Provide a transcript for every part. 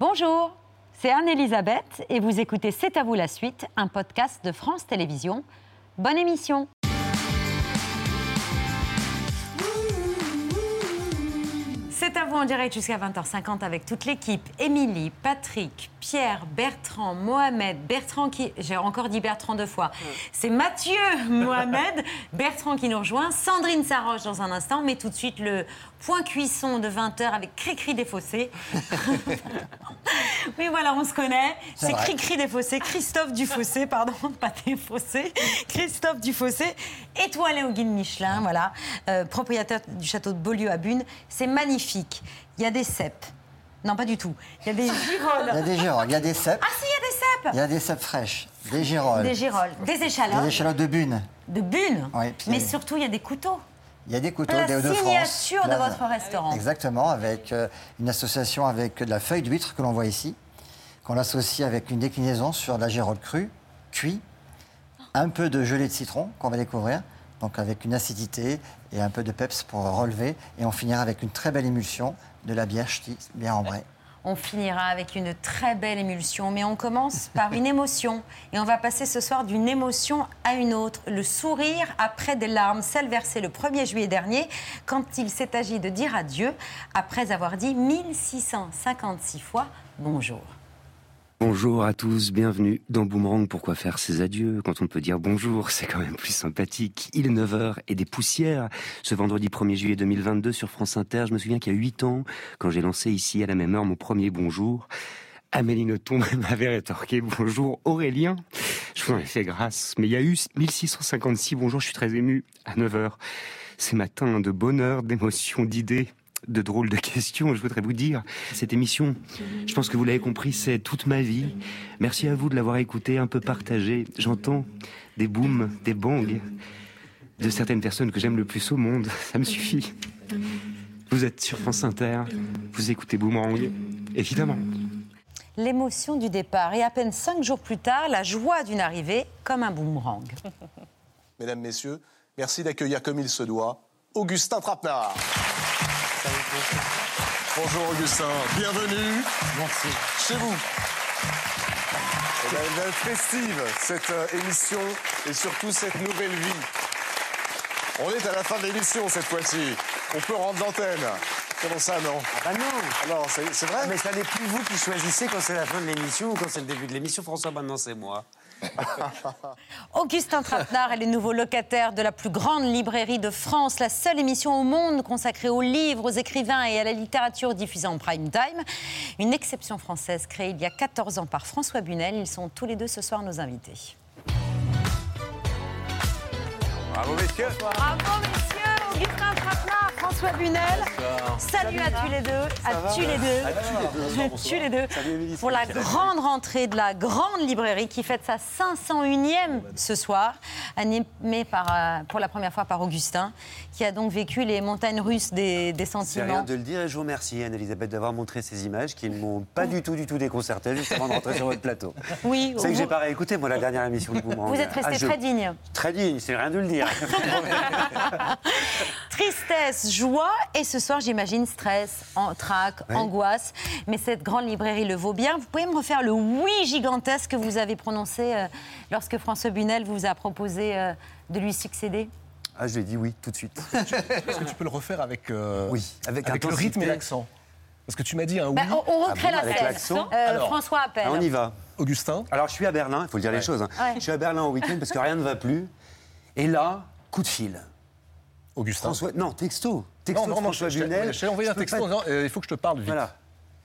Bonjour, c'est Anne-Elisabeth et vous écoutez C'est à vous la suite, un podcast de France Télévisions. Bonne émission C'est à vous en direct jusqu'à 20h50 avec toute l'équipe. Émilie, Patrick, Pierre, Bertrand, Mohamed. Bertrand qui. J'ai encore dit Bertrand deux fois. C'est Mathieu, Mohamed, Bertrand qui nous rejoint. Sandrine Saroche dans un instant, mais tout de suite le point cuisson de 20h avec Cricri des Fossés. oui, voilà, on se connaît. C'est. Cricri des Fossés. Christophe Dufossé, pardon, pas des Fossés. Christophe Dufossé, étoilé au guide Michelin, voilà. Euh, propriétaire du château de Beaulieu à Bune. C'est magnifique. Il y a des cèpes. Non, pas du tout. Il y a des Il y a girolles. des girolles, il y a des cèpes, Ah si, il y a des cèpes il y a des cèpes fraîches, des girolles, Des girolles, des échalotes, des échalotes de bune. de bunes. Oui, Mais surtout, il y a des couteaux. Il y a des couteaux des Hauts-de-France. signature de votre restaurant. Exactement, avec euh, une association avec de la feuille d'huître que l'on voit ici, qu'on associe avec une déclinaison sur de la gérolle crue, cuit, un peu de gelée de citron qu'on va découvrir, donc avec une acidité et un peu de peps pour relever, et on finira avec une très belle émulsion de la bière ch'ti, bière ambrée. On finira avec une très belle émulsion, mais on commence par une émotion. Et on va passer ce soir d'une émotion à une autre. Le sourire après des larmes, celle versée le 1er juillet dernier, quand il s'est agi de dire adieu, après avoir dit 1656 fois bonjour. Bonjour à tous, bienvenue dans Boomerang. Pourquoi faire ses adieux quand on peut dire bonjour? C'est quand même plus sympathique. Il est 9h et des poussières. Ce vendredi 1er juillet 2022 sur France Inter, je me souviens qu'il y a 8 ans, quand j'ai lancé ici à la même heure mon premier bonjour, Amélie Nothomb m'avait rétorqué bonjour Aurélien. Je vous en ai fait grâce, mais il y a eu 1656 bonjour, je suis très ému à 9h. Ces matins de bonheur, d'émotion, d'idées, de drôles de questions, je voudrais vous dire, cette émission, je pense que vous l'avez compris, c'est toute ma vie. Merci à vous de l'avoir écouté, un peu partagé. J'entends des booms, des bangs de certaines personnes que j'aime le plus au monde. Ça me suffit. Vous êtes sur France Inter, vous écoutez Boomerang, évidemment. L'émotion du départ et à peine cinq jours plus tard, la joie d'une arrivée comme un boomerang. Mesdames, Messieurs, merci d'accueillir comme il se doit Augustin Trapenard. Bonjour Augustin, bienvenue. Merci. Chez vous. Eh ben, Elle être festive, cette euh, émission et surtout cette nouvelle vie. On est à la fin de l'émission cette fois-ci. On peut rendre l'antenne. Comment ça, non? Ah non Alors, c'est c'est vrai? Mais ça n'est plus vous qui choisissez quand c'est la fin de l'émission ou quand c'est le début de l'émission, François, maintenant c'est moi. Augustin Trapenard est le nouveau locataire de la plus grande librairie de France, la seule émission au monde consacrée aux livres, aux écrivains et à la littérature diffusée en prime time. Une exception française créée il y a 14 ans par François Bunel. Ils sont tous les deux ce soir nos invités. Bravo, messieurs. Bravo messieurs, Augustin Trapenard, François Bunel. Salut à tous les deux, à tous les deux. À tous les deux. Pour la grande rentrée de la grande librairie qui fête sa 501e ce soir, animée par, euh, pour la première fois par Augustin, qui a donc vécu les montagnes russes des, des C'est rien de le dire et je vous remercie, Anne-Elisabeth, d'avoir montré ces images qui ne m'ont pas du tout, du tout déconcerté juste avant de rentrer sur votre plateau. Oui, C'est que j'ai pas réécouté, moi, la dernière émission de Boomerang. vous êtes resté Ah, je- très digne. Très digne, c'est rien de le dire. Tristesse, joie et ce soir, j'imagine, stress, en, trac, angoisse. Mais cette grande librairie le vaut bien. Vous pouvez me refaire le oui gigantesque que vous avez prononcé euh, lorsque François Bunel vous a proposé euh, de lui succéder? Ah, je l'ai dit oui, tout de suite. Est-ce que tu peux le refaire avec, euh, Oui, avec avec le rythme et l'accent? Parce que tu m'as dit un oui. Bah, on, on recrée Ah bon, la scène. Euh, Alors. François appelle. On y va. Augustin, Alors, je suis à Berlin, il faut le dire les choses. hein. Ouais. Je suis à Berlin au week-end parce que rien ne va plus. Et là, coup de fil. Augustin. François, non, texto. Texto non, non, François je Bunel. je t'ai envoyé un texto pas- en disant euh, il faut que je te parle vite. Voilà.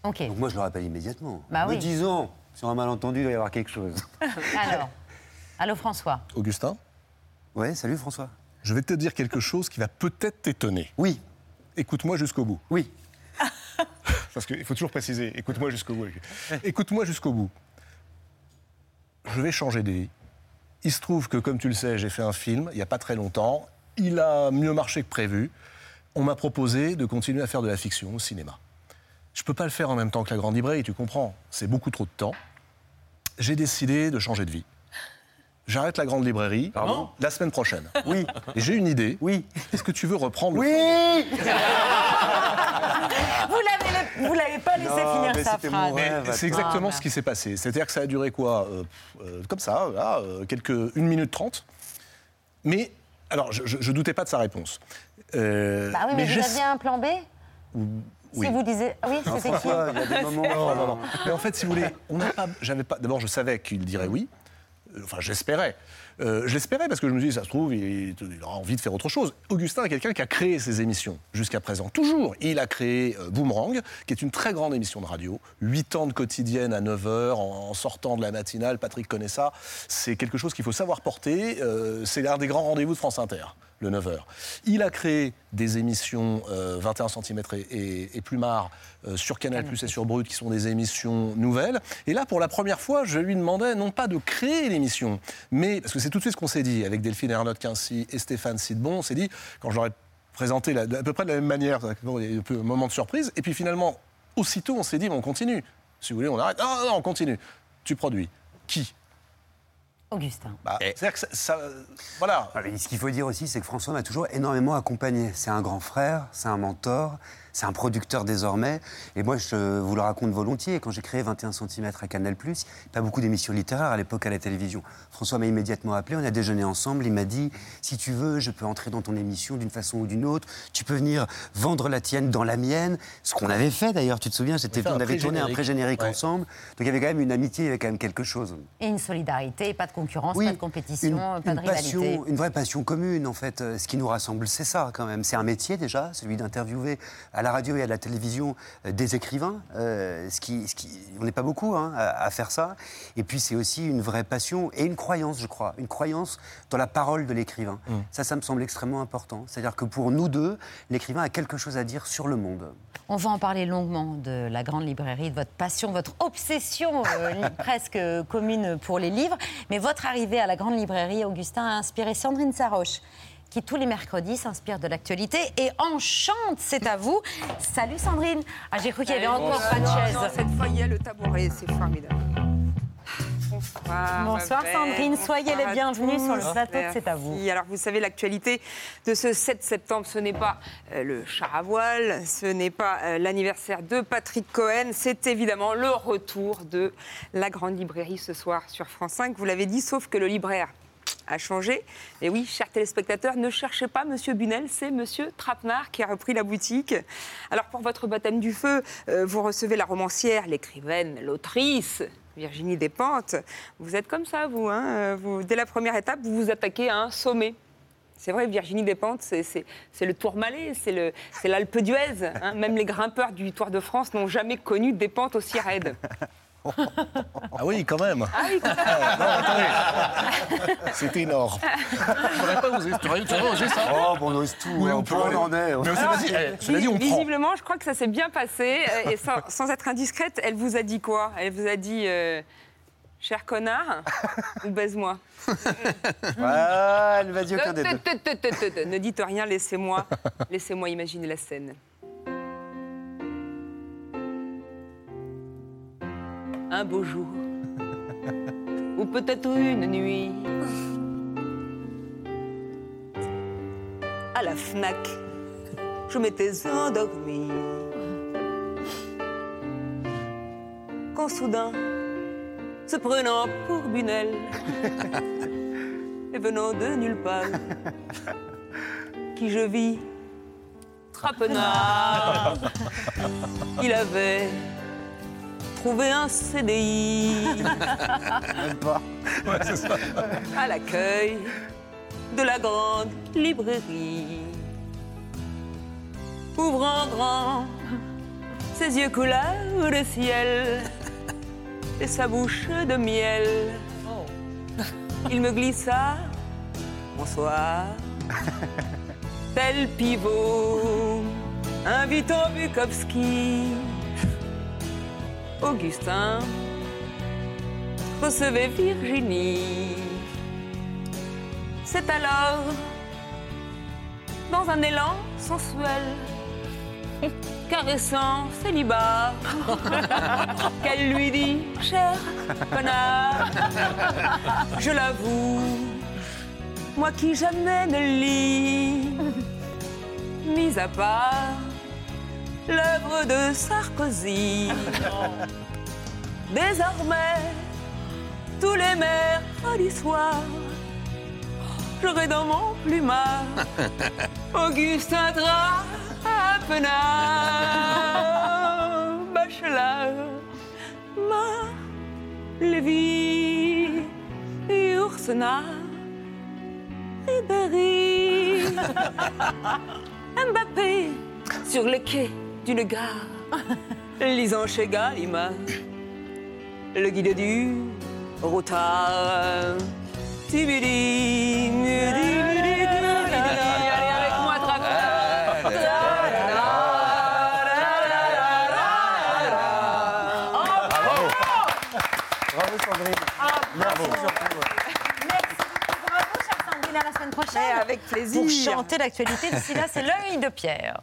Ok. Donc moi, je le rappelle immédiatement. Bah Me oui. disons, sur un malentendu, il doit y avoir quelque chose. Alors, allô François. Augustin, Ouais, salut François. je vais te dire quelque chose qui va peut-être t'étonner. Oui, Écoute-moi jusqu'au bout. oui. Parce qu'il faut toujours préciser, écoute-moi jusqu'au bout. Écoute-moi jusqu'au bout. Je vais changer de vie. Il se trouve que, comme tu le sais, j'ai fait un film il n'y a pas très longtemps. Il a mieux marché que prévu. On m'a proposé de continuer à faire de la fiction au cinéma. Je ne peux pas le faire en même temps que la grande librairie, tu comprends. C'est beaucoup trop de temps. J'ai décidé de changer de vie. J'arrête la grande librairie Pardon la semaine prochaine. Oui, Et j'ai une idée. oui. Est-ce que tu veux reprendre le Oui Vous l'avez Vous l'avez pas laissé Non, finir mais sa phrase. c'est exactement ce qui s'est passé. C'est-à-dire que ça a duré quoi euh, euh, Comme ça, là, euh, quelques, une minute trente. Mais, alors, je, je doutais pas de sa réponse. Euh, Bah oui, mais, vous j'es- aviez un plan B oui. Si vous disiez. Ah oui, c'était qui François, il y a des moments. Non, non, non. Mais en fait, si vous voulez, on n'a pas. J'avais pas. D'abord, je savais qu'il dirait oui. Enfin, j'espérais. Euh, je l'espérais parce que je me dis, ça se trouve, il, aura envie de faire autre chose. Augustin est quelqu'un qui a créé ses émissions jusqu'à présent. Toujours. Il a créé euh, Boomerang, qui est une très grande émission de radio. 8 ans de quotidienne à 9h, en, en sortant de la matinale. Patrick connaît ça. C'est quelque chose qu'il faut savoir porter. Euh, c'est l'un des grands rendez-vous de France Inter, le 9h. Il a créé des émissions euh, 21 cm et, et, et euh, sur Canal Plus et sur Brut, qui sont des émissions nouvelles. Et là, pour la première fois, je lui demandais non pas de créer l'émission, mais parce que c'est tout de suite ce qu'on s'est dit avec Delphine Ernotte Quincy et Stéphane Sidbon. On s'est dit, quand je leur ai présenté à peu près de la même manière, il y a un peu moment de surprise, et puis finalement, aussitôt, on s'est dit, on continue. Si vous voulez, on arrête. Non, non, on continue. Tu produis. Qui? Augustin. bah, C'est-à-dire que ça, ça- Voilà. Ah, mais Ce qu'il faut dire aussi, c'est que François m'a toujours énormément accompagné. C'est un grand frère, c'est un mentor, c'est un producteur désormais. Et moi, je vous le raconte volontiers. Quand j'ai créé 21 cm à Canal, il n'y a pas beaucoup d'émissions littéraires à l'époque à la télévision. François m'a immédiatement appelé, on a déjeuné ensemble. Il m'a dit Si tu veux, je peux entrer dans ton émission d'une façon ou d'une autre. Tu peux venir vendre la tienne dans la mienne. Ce qu'on avait fait d'ailleurs, tu te souviens, c'était- on avait tourné un pré-générique. Ouais. ensemble. Donc il y avait quand même une amitié, il y avait quand même quelque chose. Et une solidarité, pas de concurrence, pas de compétition, une, pas de une rivalité. passion, une vraie passion commune en fait. Euh, Ce qui nous rassemble, c'est ça quand même. C'est un métier déjà, celui d'interviewer à la radio et à la télévision euh, des écrivains. euh, ce qui, ce qui, on n'est pas beaucoup hein, à, à faire ça. Et puis c'est aussi une vraie passion et une croyance, je crois, une croyance dans la parole de l'écrivain. Mmh. Ça, ça me semble extrêmement important. C'est-à-dire que pour nous deux, l'écrivain a quelque chose à dire sur le monde. On va en parler longuement de la grande librairie, de votre passion, votre obsession euh, presque commune pour les livres. Mais votre arrivée à la grande librairie, Augustin, a inspiré Sandrine Saroche qui tous les mercredis s'inspire de l'actualité et enchante, c'est à vous. Salut Sandrine Ah j'ai cru qu'il y avait encore pas de chaise. Cette fois, il y a le tabouret, c'est formidable. Bonsoir. Sandrine. Soyez les bienvenues sur le plateau de C'est à vous. Alors, vous savez, l'actualité de ce 7 septembre, ce n'est pas euh, le char à voile, ce n'est pas euh, l'anniversaire de Patrick Cohen, c'est évidemment le retour de la grande librairie ce soir sur France 5. Vous l'avez dit, sauf que le libraire a changé. Et oui, chers téléspectateurs, ne cherchez pas Monsieur Bunel, c'est Monsieur Trapenard qui a repris la boutique. Alors pour votre baptême du feu, euh, vous recevez la romancière, l'écrivaine, l'autrice. Virginie Despentes, vous êtes comme ça, vous, hein euh, vous. Dès la première étape, vous vous attaquez à un sommet. C'est vrai, Virginie Despentes, c'est- le Tourmalet, c'est le- c'est l'Alpe d'Huez. hein. Même les grimpeurs du Tour de France n'ont jamais connu des pentes aussi raides. Ah oui, quand même. Ah oui, non, attendez. C'était énorme. J'aurais pas osé. Tu aurais osé ça Oh, bon, on ose tout. Oui, hein, on peut on aller. en est. Mais cela dit, eh, cela dit, on prend. Visiblement, je crois que ça s'est bien passé. euh, Et sans, sans être indiscrète, elle vous a dit quoi Elle vous a dit euh, Cher connard ou baise-moi Ah, elle va dire aucun des deux. Ne dites rien, laissez-moi laissez-moi imaginer la scène. Un beau jour, ou peut-être une nuit, à la FNAC, je m'étais endormie. Quand soudain, se prenant pour Bunel, et venant de nulle part, qui je vis, trapenard. Il avait trouvé un CDI à l'accueil de la grande librairie. Ouvrant grand ses yeux couleur de ciel et sa bouche de miel, il me glissa. Bonsoir, tel pivot, invitant Bukowski. Augustin recevait Virginie. C'est alors, dans un élan sensuel, caressant célibat, qu'elle lui dit Cher connard, je l'avoue, moi qui jamais ne lis, mis à part l'œuvre de Sarkozy. Désormais, tous les mercredis soirs, j'aurai dans mon plumard Augustin Trapenard, Bachelard, Ma, Lévy, Ursena, Ribéry, Mbappé, sur le quai d'une gare, lisant chez Gallimard le guide du routard. Tibidi, midi, Allez avec moi, Bravo Sandrine. Merci surtout. Merci. Bravo, chère Sandrine, à la semaine prochaine. Avec plaisir. Pour chanter l'actualité. D'ici là, c'est l'œil de Pierre.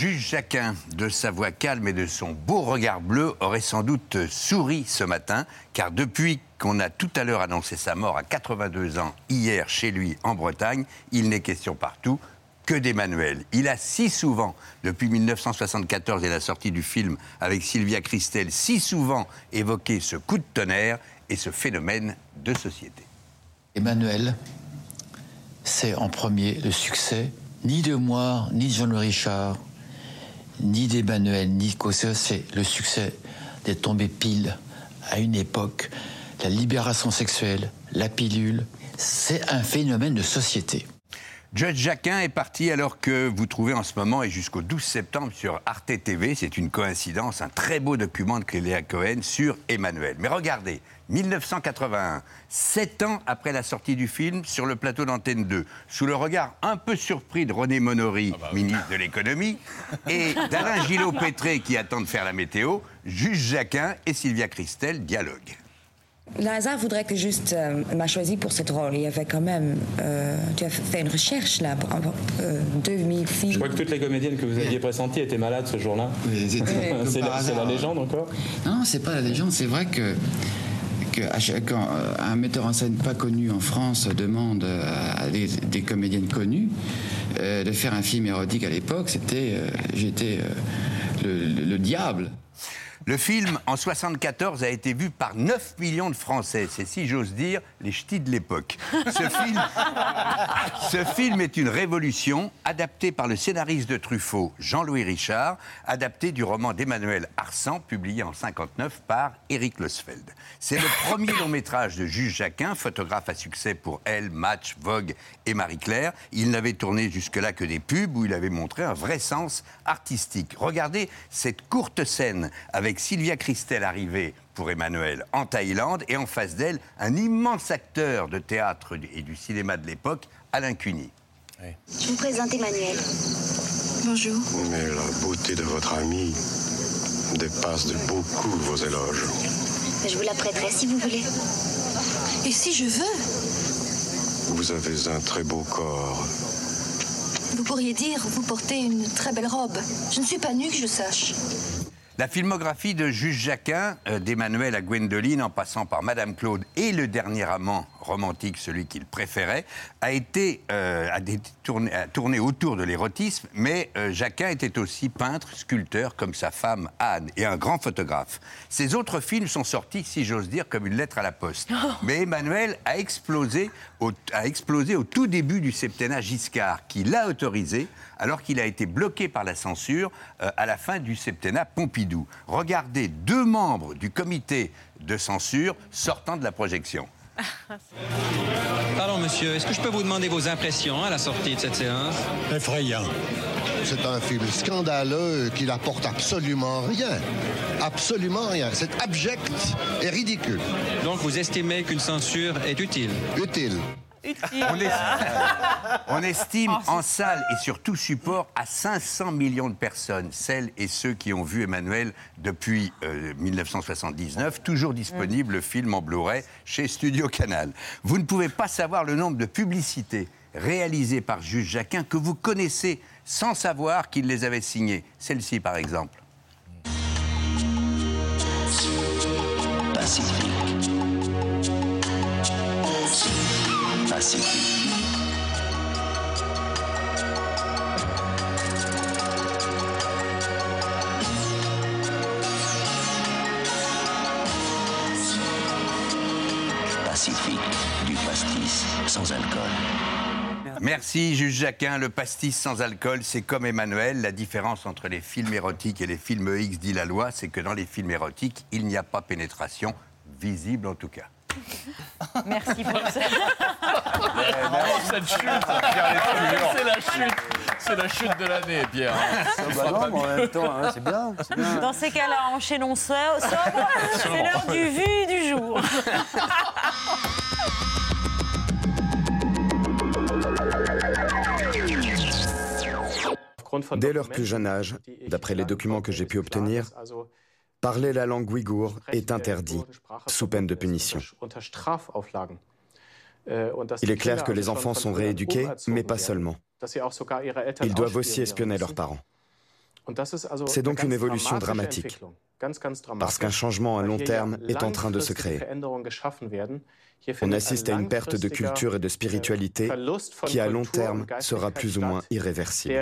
Juge Jacquin, de sa voix calme et de son beau regard bleu, aurait sans doute souri ce matin, car depuis qu'on a tout à l'heure annoncé sa mort à 82 ans, hier chez lui en Bretagne, il n'est question partout que d'Emmanuel. Il a si souvent, depuis 1974 et la sortie du film avec Sylvia Christel, si souvent évoqué ce coup de tonnerre et ce phénomène de société. Emmanuel, c'est en premier le succès, ni de moi, ni de Jean-Louis Richard, ni d'Emmanuel, ni Cossé, c'est le succès d'être tombé pile à une époque, la libération sexuelle, la pilule, c'est un phénomène de société. Judge Jacquin est parti alors que vous trouvez en ce moment et jusqu'au 12 septembre sur Arte TV, c'est une coïncidence, un très beau document de Clélia Cohen sur Emmanuel. Mais regardez, 1981, sept ans après la sortie du film, sur le plateau d'Antenne 2, sous le regard un peu surpris de René Monory, ministre de l'économie, et d'Alain Gillot-Pétré qui attend de faire la météo, Juge Jacquin et Sylvia Christel dialoguent. Le hasard voudrait que juste euh, m'a choisi pour ce rôle. Il y avait quand même. euh, tu as fait une recherche là, pour euh, 2000 filles. Je crois que toutes les comédiennes que vous aviez pressenties étaient malades ce jour-là. C'est la, c'est la légende encore? Non, c'est pas la légende. C'est vrai que, quand euh, un metteur en scène pas connu en France demande euh, à des, comédiennes connues euh, de faire un film érotique à l'époque, c'était, j'étais le diable. Le film, en 74, a été vu par 9 millions de Français. C'est, si j'ose dire, les ch'tis de l'époque. Ce film, ce film est une révolution, adapté par le scénariste de Truffaut, Jean-Louis Richard, adapté du roman d'Emmanuel Arsan, publié en 59 par Éric Losfeld. C'est le premier long métrage de Juge Jacquin, photographe à succès pour Elle, Match, Vogue et Marie-Claire. Il n'avait tourné jusque-là que des pubs où il avait montré un vrai sens artistique. Regardez cette courte scène avec Sylvia Christel arrivée pour Emmanuel en Thaïlande et en face d'elle un immense acteur de théâtre et du cinéma de l'époque, Alain Cuny. Je vous présente Emmanuel. Bonjour. Mais la beauté de votre ami dépasse de beaucoup vos éloges. Je vous la prêterai si vous voulez. Et si je veux? Vous avez un très beau corps. Vous pourriez dire, vous portez une très belle robe. Je ne suis pas nue que je sache. La filmographie de Juge Jacquin, euh, d'Emmanuel à Gwendoline, en passant par Madame Claude et le dernier amant romantique, celui qu'il préférait, a été euh, a tourné, a tourné autour de l'érotisme, mais euh, Jacquin était aussi peintre, sculpteur, comme sa femme Anne, et un grand photographe. Ses autres films sont sortis, si j'ose dire, comme une lettre à la poste. Mais Emmanuel a explosé, au, a explosé au tout début du septennat Giscard, qui l'a autorisé, alors qu'il a été bloqué par la censure euh, à la fin du septennat Pompidou. Regardez deux membres du comité de censure sortant de la projection. Pardon, monsieur, est-ce que je peux vous demander vos impressions à la sortie de cette séance? Effrayant. C'est un film scandaleux qui n'apporte absolument rien. Absolument rien. C'est abject et ridicule. Donc, vous estimez qu'une censure est utile? Utile. On, est- on estime en salle et sur tout support à 500 millions de personnes, celles et ceux qui ont vu Emmanuel depuis euh, 1979, toujours disponible le film en Blu-ray chez Studio Canal. Vous ne pouvez pas savoir le nombre de publicités réalisées par Juge Jacquin que vous connaissez sans savoir qu'il les avait signées. Celle-ci, par exemple. Pacifique. sans alcool. Merci, juge Jacquin. Le pastis sans alcool, c'est comme Emmanuel. La différence entre les films érotiques et les films X, dit la loi, c'est que dans les films érotiques, il n'y a pas pénétration, visible en tout cas. Merci pour ça. cette chute C'est la chute C'est la chute de l'année, Pierre. Ah bah non, mais en même temps, hein, c'est bien, c'est bien. Dans ces cas-là, enchaînons ça. sobre. C'est l'heure du vu du jour. Dès leur plus jeune âge, d'après les documents que j'ai pu obtenir, parler la langue ouïghour est interdit, sous peine de punition. Il est clair que les enfants sont rééduqués, mais pas seulement. Ils doivent aussi espionner leurs parents. C'est donc une évolution dramatique, parce qu'un changement à long terme est en train de se créer. On assiste à une perte de culture et de spiritualité qui, à long terme, sera plus ou moins irréversible.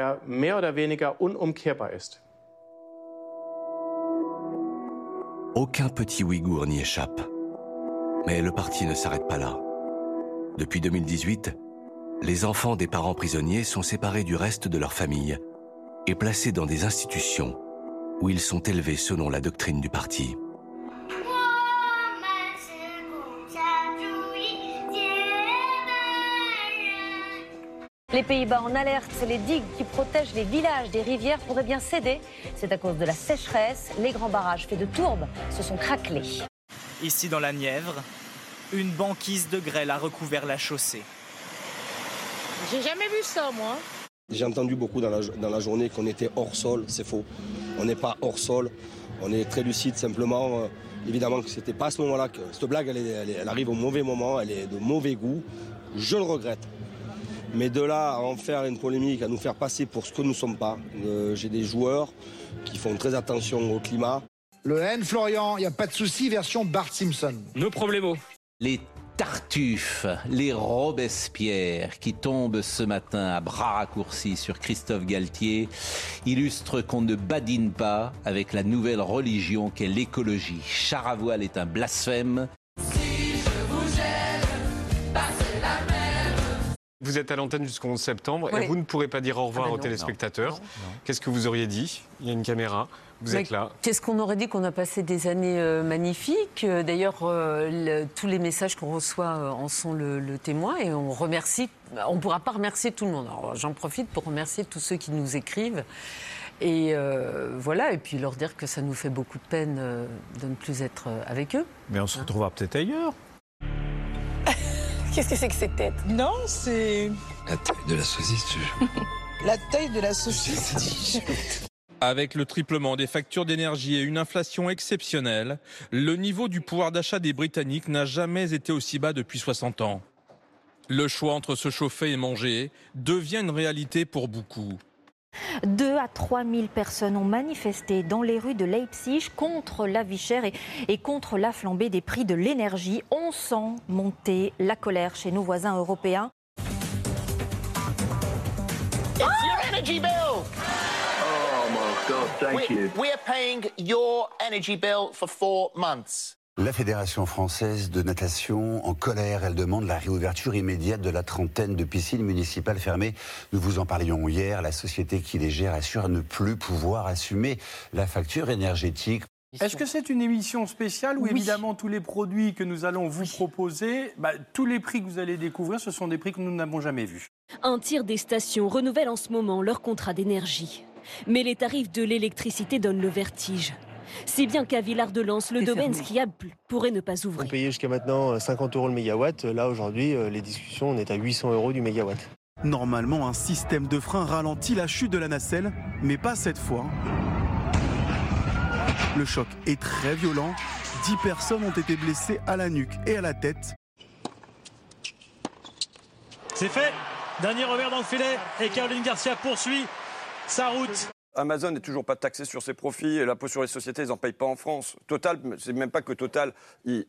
Aucun petit Ouïghour n'y échappe. Mais le parti ne s'arrête pas là. Depuis 2018, les enfants des parents prisonniers sont séparés du reste de leur famille et placés dans des institutions où ils sont élevés selon la doctrine du parti. Les Pays-Bas en alerte, les digues qui protègent les villages des rivières pourraient bien céder. C'est à cause de la sécheresse. Les grands barrages faits de tourbes se sont craquelés. Ici dans la Nièvre, une banquise de grêle a recouvert la chaussée. J'ai jamais vu ça, moi. J'ai entendu beaucoup dans la, dans la journée qu'on était hors sol, c'est faux. On n'est pas hors sol, on est très lucide simplement. Euh, évidemment que c'était pas à ce moment-là que cette blague, elle arrive au mauvais moment, elle est de mauvais goût. Je le regrette. Mais de là à en faire une polémique, à nous faire passer pour ce que nous ne sommes pas, euh, j'ai des joueurs qui font très attention au climat. Le N, Florian, il n'y a pas de souci, version Bart Simpson. Nos problèmes. Les Tartuffes, les Robespierre qui tombent ce matin à bras raccourcis sur Christophe Galtier illustrent qu'on ne badine pas avec la nouvelle religion qu'est l'écologie. Char à voile est un blasphème. Vous êtes à l'antenne jusqu'au 11 septembre Oui. et vous ne pourrez pas dire au revoir Ah bah aux non. téléspectateurs. Qu'est-ce que vous auriez dit? Il y a une caméra, vous Mais êtes là. Qu'est-ce qu'on aurait dit qu'on a passé des années euh, magnifiques? Euh, D'ailleurs, euh, le- tous les messages qu'on reçoit euh, en sont le, le témoin et on remercie. On ne pourra pas remercier tout le monde. J'en profite pour remercier tous ceux qui nous écrivent. Et euh, voilà, et puis leur dire que ça nous fait beaucoup de peine euh, de ne plus être avec eux. Mais on se retrouvera peut-être ailleurs. Qu'est-ce que c'est que cette tête Non, c'est La taille de la saucisse, la taille de la saucisse. Avec le triplement des factures d'énergie et une inflation exceptionnelle, le niveau du pouvoir d'achat des Britanniques n'a jamais été aussi bas depuis 60 ans. Le choix entre se chauffer et manger devient une réalité pour beaucoup. 2 à 3 000 personnes ont manifesté dans les rues de Leipzig contre la vie chère et, et contre la flambée des prix de l'énergie. On sent monter la colère chez nos voisins européens. It's your energy bill. Oh my God, thank you. We're paying your energy bill for four months. La Fédération française de natation en colère, elle demande la réouverture immédiate de la trentaine de piscines municipales fermées. Nous vous en parlions hier, la société qui les gère assure ne plus pouvoir assumer la facture énergétique. Est-ce que c'est une émission spéciale où Oui. évidemment tous les produits que nous allons vous proposer, bah, tous les prix que vous allez découvrir, ce sont des prix que nous n'avons jamais vus Un tiers des stations renouvellent en ce moment leur contrat d'énergie. Mais les tarifs de l'électricité donnent le vertige. Si bien qu'à Villard-de-Lans, le domaine skiable pourrait ne pas On ouvrir. payait jusqu'à maintenant euh, 50 euros le mégawatt. Là, aujourd'hui, euh, les discussions, on est à 800 euros du mégawatt. Normalement, un système de frein ralentit la chute de la nacelle, mais pas cette fois. Le choc est très violent. 10 personnes ont été blessées à la nuque et à la tête. C'est fait. Dernier revers dans le filet et Caroline Garcia poursuit sa route. Amazon n'est toujours pas taxé sur ses profits et l'impôt sur les sociétés, ils n'en payent pas en France. Total, c'est même pas que Total, ils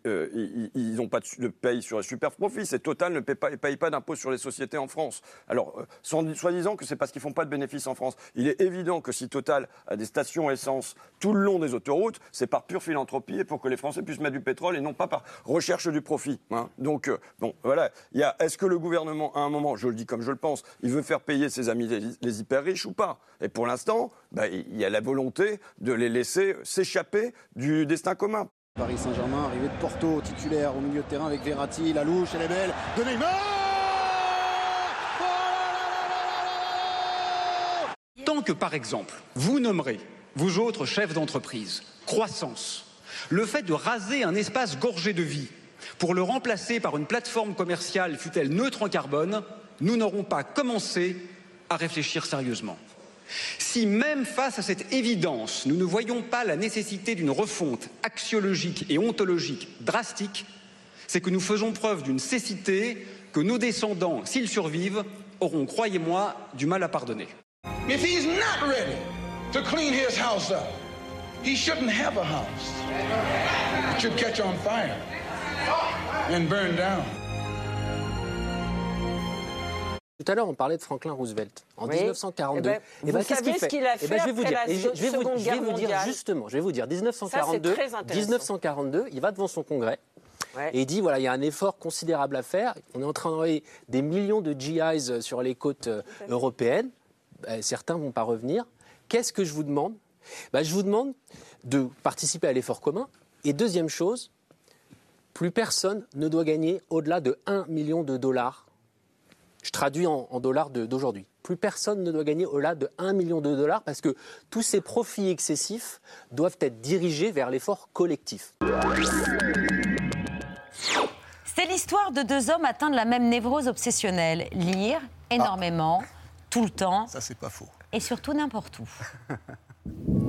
n'ont pas de paye sur les super profits, c'est Total ne paye pas, d'impôt sur les sociétés en France. Alors, euh, soi-disant que c'est parce qu'ils font pas de bénéfices en France. Il est évident que si Total a des stations essence tout le long des autoroutes, c'est par pure philanthropie et pour que les Français puissent mettre du pétrole et non pas par recherche du profit. Hein. Donc, euh, bon, voilà. Est-ce que le gouvernement, à un moment, je le dis comme je le pense, il veut faire payer ses amis les hyper riches ou pas? Et pour l'instant, bah, il y a la volonté de les laisser s'échapper du destin commun. Paris Saint-Germain, arrivé de Porto, titulaire au milieu de terrain avec Verratti, la louche, elle est belle, de Neymar Tant que, par exemple, vous nommerez, vous autres chefs d'entreprise, croissance, le fait de raser un espace gorgé de vie pour le remplacer par une plateforme commerciale, fut-elle neutre en carbone, nous n'aurons pas commencé à réfléchir sérieusement. Si même face à cette évidence, nous ne voyons pas la nécessité d'une refonte axiologique et ontologique drastique, c'est que nous faisons preuve d'une cécité que nos descendants, s'ils survivent, auront, croyez-moi, du mal à pardonner. If he's not ready to clean his house up, he shouldn't have a house. It should catch on fire and burn down. Tout à l'heure, on parlait de Franklin Roosevelt. En Oui. 1942. Eh ben, Eh ben, vous qu'est-ce qu'il savez ce fait qu'il a Eh fait ben, je vais vous dire. la je, je vais vous, Seconde je vais Guerre vous dire justement. Je vais vous dire 1942. très intéressant. 1942, il va devant son congrès. Et il dit voilà, il y a un effort considérable à faire. On est en train d'envoyer des millions de GIs sur les côtes euh, européennes. Certains vont pas revenir. Qu'est-ce que je vous demande? Ben, Je vous demande de participer à l'effort commun. Et deuxième chose, plus personne ne doit gagner au-delà de 1 million de dollars. Je traduis en, en dollars d'aujourd'hui. Plus personne ne doit gagner au-delà de 1 million de dollars parce que tous ces profits excessifs doivent être dirigés vers l'effort collectif. C'est l'histoire de deux hommes atteints de la même névrose obsessionnelle. Lire énormément, tout le temps. Ça, c'est pas faux. Et surtout n'importe où.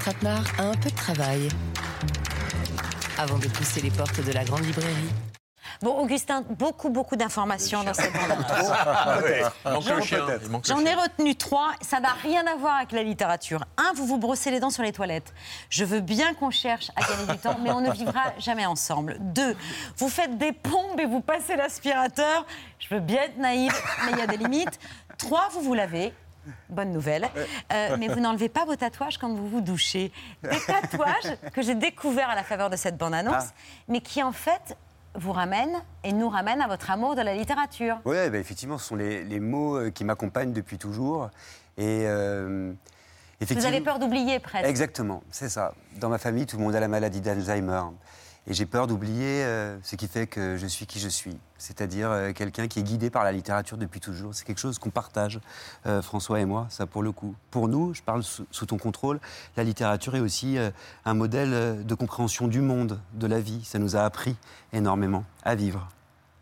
Trapenard a un peu de travail avant de pousser les portes de la grande librairie. Bon, Augustin, beaucoup, beaucoup d'informations dans cette bande Ah J'en- ai retenu trois. Ça n'a rien à voir avec la littérature. Un, vous vous brossez les dents sur les toilettes. Je veux bien qu'on cherche à gagner du temps, mais on ne vivra jamais ensemble. Deux, vous faites des pompes et vous passez l'aspirateur. Je veux bien être naïve, mais il y a des limites. Trois, vous vous lavez. Bonne nouvelle. Euh, mais vous n'enlevez pas vos tatouages quand vous vous douchez. Des tatouages que j'ai découverts à la faveur de cette bande-annonce, Ah. mais qui en fait vous ramènent et nous ramènent à votre amour de la littérature. Oui, effectivement, ce sont les, les mots euh, qui m'accompagnent depuis toujours. Et euh, Vous avez peur d'oublier presque. Exactement, c'est ça. Dans ma famille, tout le monde a la maladie d'Alzheimer. Et j'ai peur d'oublier euh, ce qui fait que je suis qui je suis. C'est-à-dire euh, quelqu'un qui est guidé par la littérature depuis toujours. C'est quelque chose qu'on partage, euh, François et moi, ça pour le coup. Pour nous, je parle sous, sous ton contrôle, la littérature est aussi un modèle de compréhension du monde, de la vie. Ça nous a appris énormément à vivre.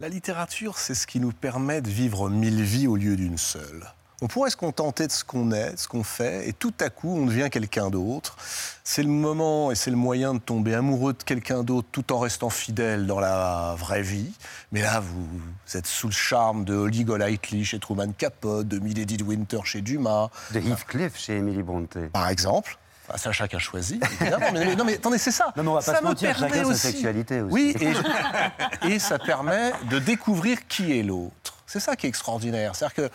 La littérature, c'est ce qui nous permet de vivre mille vies au lieu d'une seule. On pourrait se contenter de ce qu'on est, de ce qu'on fait, et tout à coup, on devient quelqu'un d'autre? C'est le moment et c'est le moyen de tomber amoureux de quelqu'un d'autre tout en restant fidèle dans la vraie vie. Mais là, vous, vous êtes sous le charme de Holly Golightly chez Truman Capote, de Milady de Winter chez Dumas. De Heathcliff chez Emily Brontë. Par exemple. Enfin, ça, chacun choisit, évidemment. mais, mais- non, mais attendez, c'est ça. Non, mais on va pas ça se me mentir, chacun sa aussi- sexualité aussi. Oui, et, et ça permet de découvrir qui est l'autre. C'est ça qui est extraordinaire. C'est-à-dire que,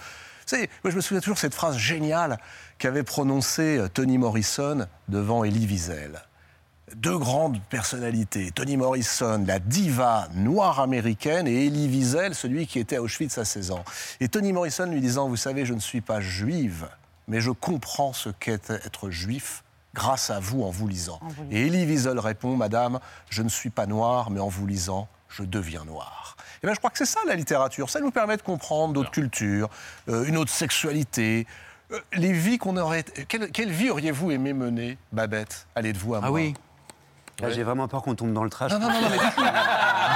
savez, moi, je me souviens toujours de cette phrase géniale qu'avait prononcée euh, Toni Morrison devant Elie Wiesel. Deux grandes personnalités, Toni Morrison, la diva noire américaine, et Elie Wiesel, celui qui était à Auschwitz à 16 ans. Et Toni Morrison lui disant, vous savez, je ne suis pas juive, mais je comprends ce qu'est être juif grâce à vous en vous lisant. vous lisant. Et Elie Wiesel répond, Madame, je ne suis pas noir, mais en vous lisant, je deviens noir. Et bien, je crois que c'est ça la littérature. Ça nous permet de comprendre d'autres cultures, euh, une autre sexualité. euh, les vies qu'on aurait. Quelle, quelle vie auriez-vous aimé mener, Babette Allez de vous à moi. Ah oui. Là, j'ai vraiment peur qu'on tombe dans le trash. Non, non, non, non, mais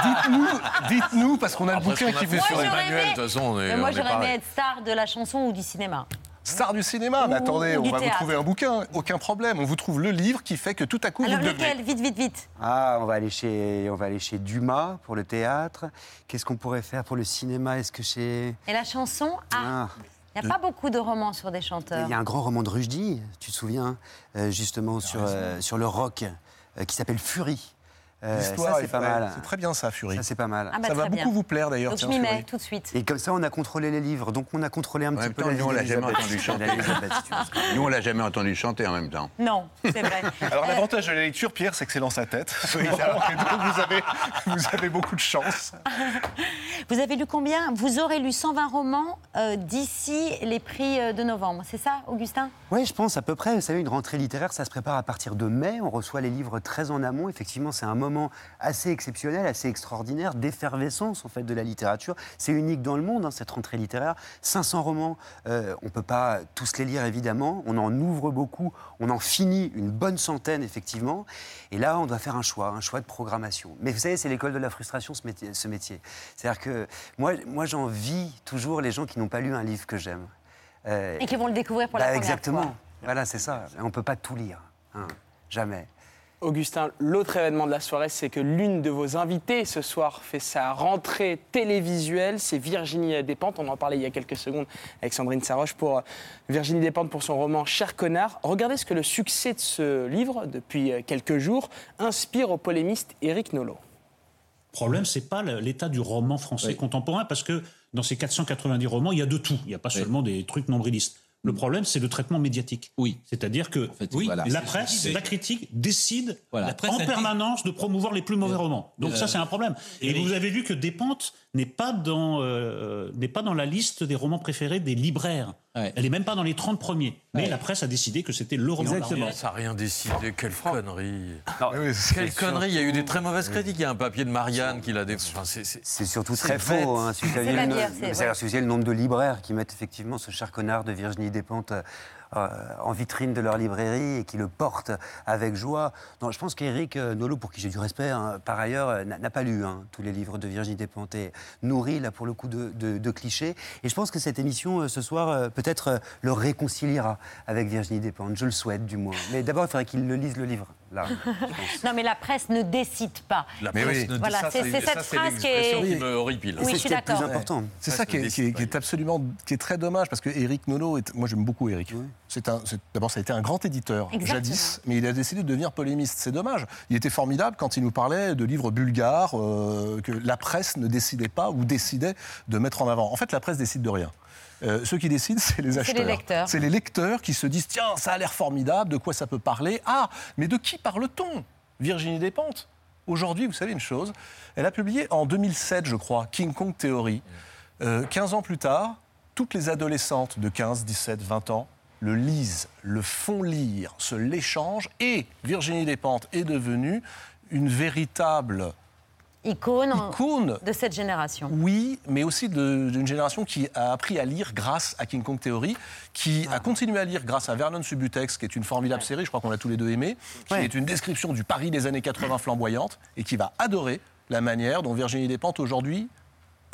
dites-nous, dites-nous, parce qu'on a le Après, bouquin ce qu'on a qui fait sur Emmanuel. De toute façon, on est, Mais moi, on est j'aurais aimé être star de la chanson ou du cinéma. Star du cinéma, mais attendez, on va vous trouver un bouquin, aucun problème. On vous trouve le livre qui fait que tout à coup Alors, vous le devenez. lequel? Vite, vite, vite. Ah, on va aller chez, on va aller chez Dumas pour le théâtre. Qu'est-ce qu'on pourrait faire pour le cinéma? Est-ce que chez Et la chanson? Ah, Ah, il n'y a pas beaucoup de romans sur des chanteurs. il y a un grand roman de Rushdie, tu te souviens, euh, justement sur euh, sur le rock, euh, qui s'appelle Fury. Euh, L'histoire c'est pas vraie. mal. C'est très bien ça, Fury. Ça c'est pas mal. Ah bah, ça va très beaucoup bien. vous plaire d'ailleurs. Donc je m'y mets tout de suite. Et comme ça, on a contrôlé les livres, donc on a contrôlé un En petit même peu temps, la nous, on l'a jamais entendu chanter. Nous, on l'a jamais entendu chanter en même temps. Non, c'est vrai. Alors l'avantage de la lecture, Pierre, c'est que c'est dans sa tête. Vous avez, vous avez beaucoup de chance. Vous avez lu combien? Vous aurez lu 120 romans euh, d'ici les prix euh, de novembre. C'est ça, Augustin? Oui, je pense à peu près. Vous savez, une rentrée littéraire, ça se prépare à partir de mai. On reçoit les livres très en amont. Effectivement, c'est un moment assez exceptionnel, assez extraordinaire, d'effervescence en fait de la littérature. C'est unique dans le monde, hein, cette rentrée littéraire. 500 romans, euh, on peut pas tous les lire évidemment. On en ouvre beaucoup, on en finit une bonne centaine effectivement. Et là, on doit faire un choix, un choix de programmation. Mais vous savez, c'est l'école de la frustration ce métier. ce métier. C'est-à-dire que moi, moi j'envie toujours les gens qui n'ont pas lu un livre que j'aime. Euh, Et qui vont le découvrir pour la bah, première exactement. fois. Voilà, c'est ça. On ne peut pas tout lire. hein. Jamais. Augustin, l'autre événement de la soirée, c'est que l'une de vos invitées ce soir fait sa rentrée télévisuelle. C'est Virginie Despentes. On en parlait il y a quelques secondes avec Sandrine Saroche pour euh, Virginie Despentes pour son roman Cher connard. Regardez ce que le succès de ce livre, depuis euh, quelques jours, inspire au polémiste Éric Nolot. Le problème, c'est pas l'état du roman français contemporain, parce que dans ces 490 romans, il y a de tout. Il n'y a pas seulement des trucs nombrilistes. Le problème, c'est le traitement médiatique. Oui. C'est-à-dire que oui, voilà. la presse, la critique décide Voilà. La presse en dit- permanence de promouvoir les plus mauvais romans. Donc Euh, ça, c'est un problème. Et vous avez vu que Despentes n'est pas dans euh, n'est pas dans la liste des romans préférés des libraires. Elle est même pas dans les 30 premiers. Mais Ouais. la presse a décidé que c'était le roman. Exactement. Ça n'a rien décidé. Quelle connerie. Oui, Quelle connerie. Il y a eu des très mauvaises Oui. critiques. Il y a un papier de Marianne qui l'a dé... enfin, c'est- surtout très faux. Hein, si vous C'est aviez le, nombre de libraires qui mettent effectivement ce cher connard de Virginie Despentes euh, en vitrine de leur librairie et qui le portent avec joie. Non, je pense qu'Éric euh, Nolot, pour qui j'ai du respect, hein, par ailleurs, euh, n'a pas lu hein, tous les livres de Virginie Despentes nourri, là, pour le coup, de, de- clichés. Et je pense que cette émission, euh, ce soir, euh, peut-être euh, le réconciliera avec Virginie Despentes. Je le souhaite, du moins. Mais d'abord, il faudrait qu'il le lise, le livre, là. Non, mais la presse ne décide pas. La Mais presse oui. ne Voilà, c'est cette phrase qui est. qui me horripile. Oui, je suis d'accord. C'est ça qui est, qui est- qui est absolument, qui est très dommage parce que Éric Nolot, est, moi j'aime beaucoup Éric. C'est- d'abord ça a été un grand éditeur Exactement. jadis, mais il a décidé de devenir polémiste. C'est dommage. Il était formidable quand il nous parlait de livres bulgares euh, que la presse ne décidait pas ou décidait de mettre en avant. En fait, la presse décide de rien. Euh, ceux qui décident, c'est les C'est acheteurs. les lecteurs. C'est les lecteurs qui se disent tiens, ça a l'air formidable, de quoi ça peut parler Ah, mais de qui parle-t-on? Virginie Despentes. Aujourd'hui, vous savez une chose, elle a publié en 2007, je crois, King Kong Theory. Euh, 15 ans plus tard, toutes les adolescentes de 15, 17, 20 ans le lisent, le font lire, se l'échangent, et Virginie Despentes est devenue une véritable Icône, icône de cette génération. oui, mais aussi d'une génération qui a appris à lire grâce à King Kong Theory, qui Ah. a continué à lire grâce à Vernon Subutex, qui est une formidable série, je crois qu'on l'a tous les deux aimé, qui est une description du Paris des années 80 flamboyante, et qui va adorer la manière dont Virginie Despentes aujourd'hui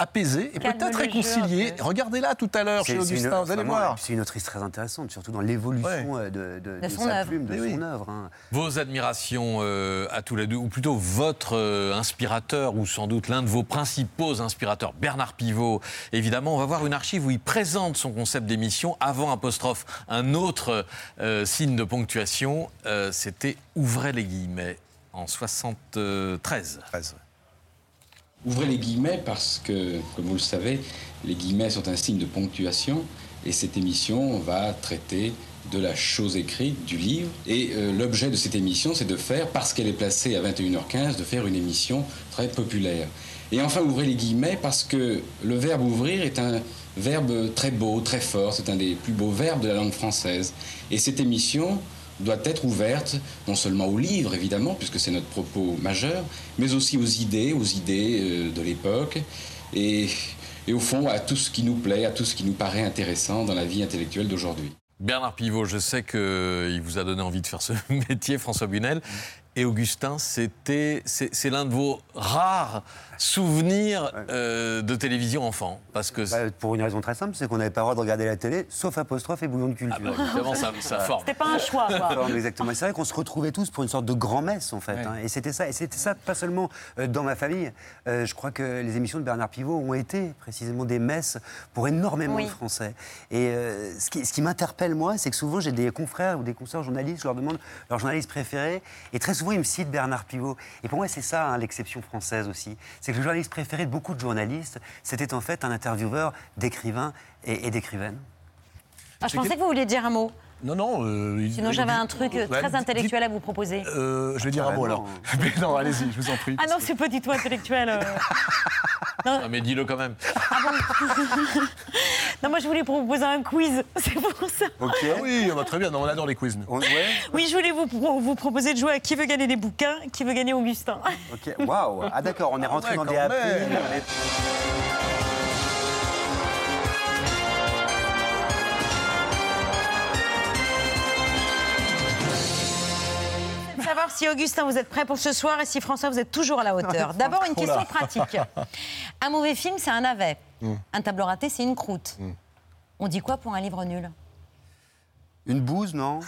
apaisée et peut-être réconciliée. Regardez-la tout à l'heure C'est- chez une- Augustin, vous allez voir. C'est une autrice très intéressante, surtout dans l'évolution euh, de, de- de son sa œuvre. plume, de Oui, son œuvre. hein. Vos admirations euh, à tous les deux, ou plutôt votre euh, inspirateur, ou sans doute l'un de vos principaux inspirateurs, Bernard Pivot. Évidemment, on va voir une archive où il présente son concept d'émission avant apostrophe. Un autre euh, signe de ponctuation, euh, c'était ouvrez les guillemets en 73. Ouvrez les guillemets parce que, comme vous le savez, les guillemets sont un signe de ponctuation et cette émission va traiter de la chose écrite, du livre. Et euh, l'objet de cette émission, c'est de faire, parce qu'elle est placée à 21h15, de faire une émission très populaire. Et enfin, ouvrez les guillemets parce que le verbe ouvrir est un verbe très beau, très fort, c'est un des plus beaux verbes de la langue française. Et cette émission doit être ouverte non seulement aux livres, évidemment, puisque c'est notre propos majeur, mais aussi aux idées, aux idées euh, de l'époque, et, et au fond à tout ce qui nous plaît, à tout ce qui nous paraît intéressant dans la vie intellectuelle d'aujourd'hui. Bernard Pivot, je sais qu'il vous a donné envie de faire ce métier, François Bunel. Et Augustin, c'était, c'est c'est l'un de vos rares souvenirs euh, de télévision enfant. Parce que Bah, pour une raison très simple, c'est qu'on n'avait pas le droit de regarder la télé, sauf apostrophe et bouillon de culture. bah, évidemment, ça- ça forme. C'était pas un choix, quoi. Forme, exactement. C'est vrai qu'on se retrouvait tous pour une sorte de grand-messe, en fait. hein. Et c'était ça. Et c'était ça, pas seulement euh, dans ma famille. Euh, je crois que les émissions de Bernard Pivot ont été précisément des messes pour énormément Oui. de Français. Et euh, ce qui, ce qui m'interpelle, moi, c'est que souvent, j'ai des confrères ou des consoeurs journalistes, je leur demande leur journaliste préféré. Et très souvent, ils me citent Bernard Pivot. Et pour moi, c'est ça, hein, l'exception française aussi. C'est que le journaliste préféré de beaucoup de journalistes, c'était en fait un intervieweur d'écrivains et, et d'écrivaines. Ah, je pensais que vous vouliez dire un mot. Non, non. euh, il- Sinon, j'avais un truc euh, très intellectuel à vous proposer. Euh, je vais dire un mot alors. Mais non, allez-y, je vous en prie. Ah non, c'est pas du tout intellectuel. euh. Ah, mais dis-le quand même. Non, moi, je voulais vous proposer un quiz. C'est pour ça. Ok. Oui, bah, très bien, non, on adore les quiz. nous. Oui, je voulais vous, pro- vous proposer de jouer à qui veut gagner des bouquins, qui veut gagner Augustin. Ok, waouh Ah d'accord, on est rentré ouais, dans des applis. Savoir si Augustin, vous êtes prêt pour ce soir et si François, vous êtes toujours à la hauteur. D'abord, une question pratique. Un mauvais film, c'est un navet. Mm. Un tableau raté, c'est une croûte. On dit quoi pour un livre nul? Une bouse, non?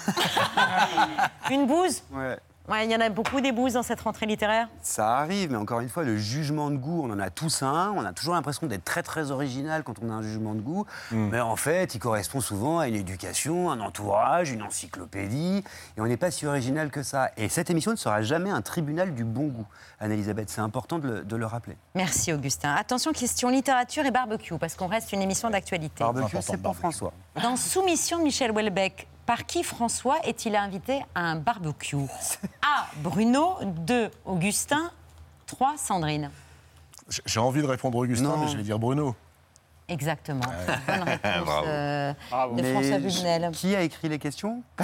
Une bouse? Ouais. Ouais, il y en a beaucoup des bouses dans cette rentrée littéraire? Ça arrive, mais encore une fois, le jugement de goût, on en a tous un. On a toujours l'impression d'être très très original quand on a un jugement de goût. Mais en fait, il correspond souvent à une éducation, un entourage, une encyclopédie. Et on n'est pas si original que ça. Et cette émission ne sera jamais un tribunal du bon goût, Anne-Elisabeth. C'est important de le, de le rappeler. Merci Augustin. Attention, question littérature et barbecue, parce qu'on reste une émission d'actualité. Barbecue, c'est pour François. Dans Soumission de Michel Houellebecq, par qui François est-il invité à un barbecue A. Bruno. 2. Augustin. 3. Sandrine. J'ai- J'ai envie de répondre Augustin, mais je vais dire Bruno. Exactement. Bonne réponse Bravo. euh, Bravo. de Mais François Bunel. Qui a écrit les questions?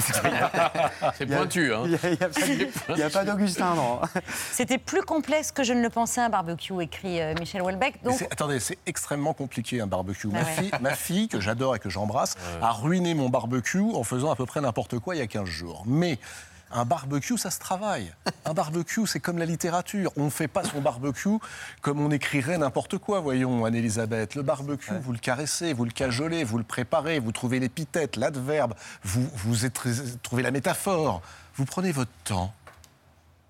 C'est pointu, hein. Il n'y a, pas d'Augustin, non. C'était plus complexe que je ne le pensais un barbecue, écrit euh, Michel Houellebecq. Donc, attendez, c'est extrêmement compliqué un barbecue. Bah ma, ouais. fille, ma fille, que j'adore et que j'embrasse, a ruiné mon barbecue en faisant à peu près n'importe quoi il y a 15 jours. Mais un barbecue, ça se travaille. Un barbecue, c'est comme la littérature. On ne fait pas son barbecue comme on écrirait n'importe quoi, voyons, Anne-Elisabeth. Le barbecue, vous le caressez, vous le cajolez, vous le préparez, vous trouvez l'épithète, l'adverbe, vous, vous êtes- trouvez la métaphore. Vous prenez votre temps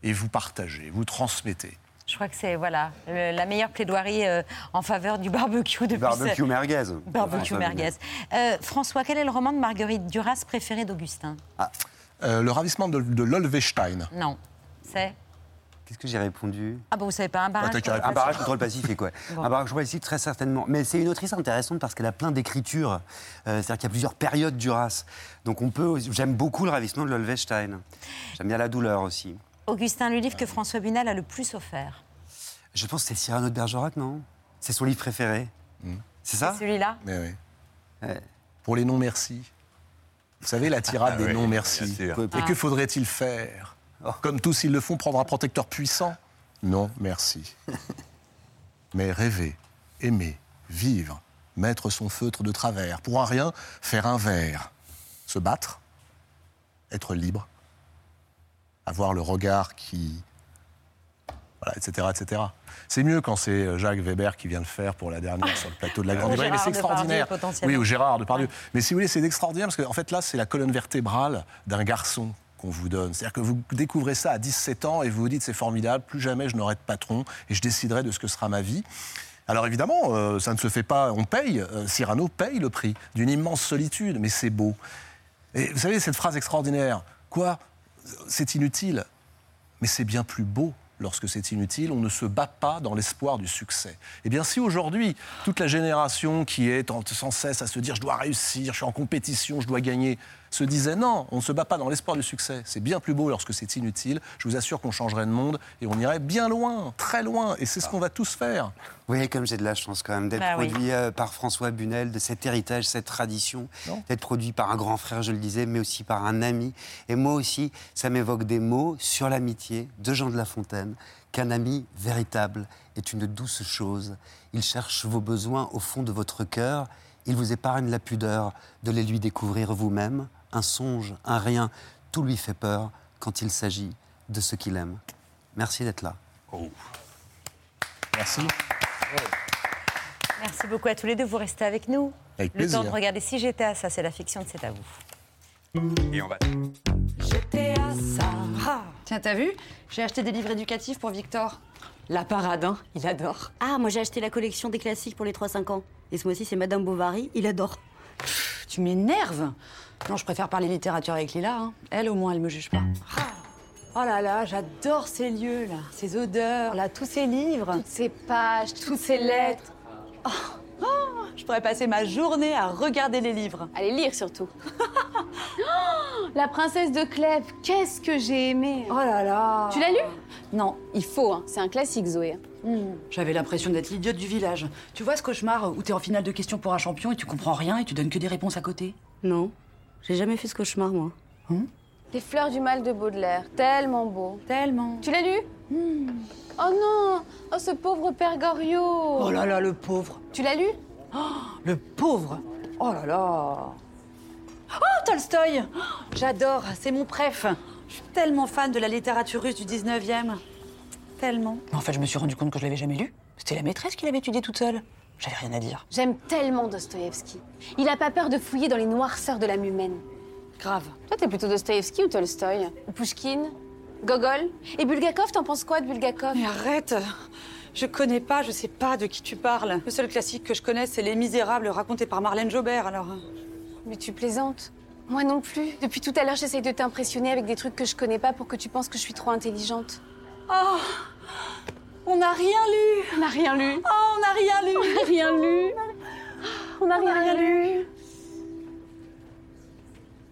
et vous partagez, vous transmettez. je crois que c'est voilà, le- la meilleure plaidoirie euh, en faveur du barbecue depuis Barbecue ce- merguez. Barbecue merguez. Euh, François, quel est le roman de Marguerite Duras préféré d'Augustin? Euh, le ravissement de, de Lolvestein. Non. C'est Qu'est-ce que j'ai répondu? Ah bah vous savez pas, un barrage. contre le Un barrage Pacifique. contre le Pacifique, ouais. Bon. Un barrage contre le Pacifique, très certainement. Mais c'est une autrice intéressante parce qu'elle a plein d'écritures. Euh, C'est-à-dire qu'il y a plusieurs périodes Duras. Donc on peut. J'aime beaucoup le ravissement de Lolvestein. J'aime bien la douleur aussi. Augustin, le livre que François Bunel a le plus offert. Je pense que c'est Cyrano de Bergerac, non? C'est son livre préféré. C'est ça? C'est celui-là? Mais oui. Ouais. Pour les non-merci. Vous savez, la tirade Ah des oui, bien sûr. Et que faudrait-il faire Comme tous ils le font, prendre un protecteur puissant Non, merci. Mais rêver, aimer, vivre, mettre son feutre de travers, pour un rien, faire un verre, se battre, être libre, avoir le regard qui... Voilà, etc., etc. C'est mieux quand c'est Jacques Weber qui vient le faire pour la dernière sur le plateau de la Grande Librairie, mais c'est Depardieu, extraordinaire. Oui, ou Gérard Depardieu. Mais si vous voulez, c'est extraordinaire parce qu'en fait là, c'est la colonne vertébrale d'un garçon qu'on vous donne. C'est-à-dire que vous découvrez ça à 17 ans et vous vous dites c'est formidable, plus jamais je n'aurai de patron et je déciderai de ce que sera ma vie. Alors évidemment, euh, ça ne se fait pas, on paye, euh, Cyrano paye le prix d'une immense solitude, mais c'est beau. Et vous savez, cette phrase extraordinaire, quoi C'est inutile, mais c'est bien plus beau lorsque c'est inutile, on ne se bat pas dans l'espoir du succès. Eh bien, si aujourd'hui, toute la génération qui est sans cesse à se dire je dois réussir, je suis en compétition, je dois gagner, se disait non, on ne se bat pas dans l'espoir du succès. C'est bien plus beau lorsque c'est inutile. Je vous assure qu'on changerait de monde et on irait bien loin, très loin. Et c'est ce qu'on va tous faire. Vous voyez comme j'ai de la chance quand même d'être Bah oui. produit euh, par François Bunel, de cet héritage, cette tradition, d'être produit par un grand frère, je le disais, mais aussi par un ami. Et moi aussi, ça m'évoque des mots sur l'amitié de Jean de La Fontaine, qu'un ami véritable est une douce chose. Il cherche vos besoins au fond de votre cœur, il vous épargne la pudeur de les lui découvrir vous-même. Un songe, un rien, tout lui fait peur quand il s'agit de ce qu'il aime. Merci d'être là. Merci. Merci beaucoup à tous les deux. Vous restez avec nous. Avec Le temps plaisir. de regarder Si j'étais à ça, c'est la fiction de C'est à vous. Et on va. J'étais à ça. Ah, tiens, t'as vu? J'ai acheté des livres éducatifs pour Victor. La parade, hein Il adore. Ah, moi j'ai acheté la collection des classiques pour les 3-5 ans. Et ce mois-ci, c'est Madame Bovary, il adore. Tu m'énerves Non, je préfère parler littérature avec Lila. hein. Elle, au moins, elle me juge pas. Oh là là, j'adore ces lieux, là. Ces odeurs, là, tous ces livres. Toutes ces pages, toutes ces lettres. Oh, oh, je pourrais passer ma journée à regarder les livres. À les lire surtout. Oh, la princesse de Clèves, qu'est-ce que j'ai aimé. Oh là là. Tu l'as lu? Non. Il faut, hein. c'est un classique Zoé. J'avais l'impression d'être l'idiote du village. Tu vois ce cauchemar où t'es en finale de questions pour un champion et tu comprends rien et tu donnes que des réponses à côté? Non, j'ai jamais fait ce cauchemar, moi. Les fleurs du mal de Baudelaire, tellement beau. Tellement. Tu l'as lu? Oh non Oh ce pauvre père Goriot Oh là là, le pauvre. Tu l'as lu? Le pauvre. Oh là là. Oh, Tolstoï Oh, J'adore, c'est mon préf. Je suis tellement fan de la littérature russe du 19e. Tellement. Mais en fait, je me suis rendu compte que je l'avais jamais lu. C'était la maîtresse qui l'avait étudié toute seule. J'avais rien à dire. J'aime tellement Dostoïevski. Il a pas peur de fouiller dans les noirceurs de l'âme humaine. Grave. Toi, t'es plutôt Dostoïevski ou Tolstoï? Ou Pushkin Gogol? Et Bulgakov, t'en penses quoi de Bulgakov? Mais arrête Je connais pas, je sais pas de qui tu parles. Le seul classique que je connais, c'est Les Misérables raconté par Marlène Jobert, alors. Mais tu plaisantes. Moi non plus. Depuis tout à l'heure, j'essaye de t'impressionner avec des trucs que je connais pas pour que tu penses que je suis trop intelligente. Oh On n'a rien lu On n'a rien lu. Oh, on n'a rien lu On n'a rien lu. On n'a rien, lu.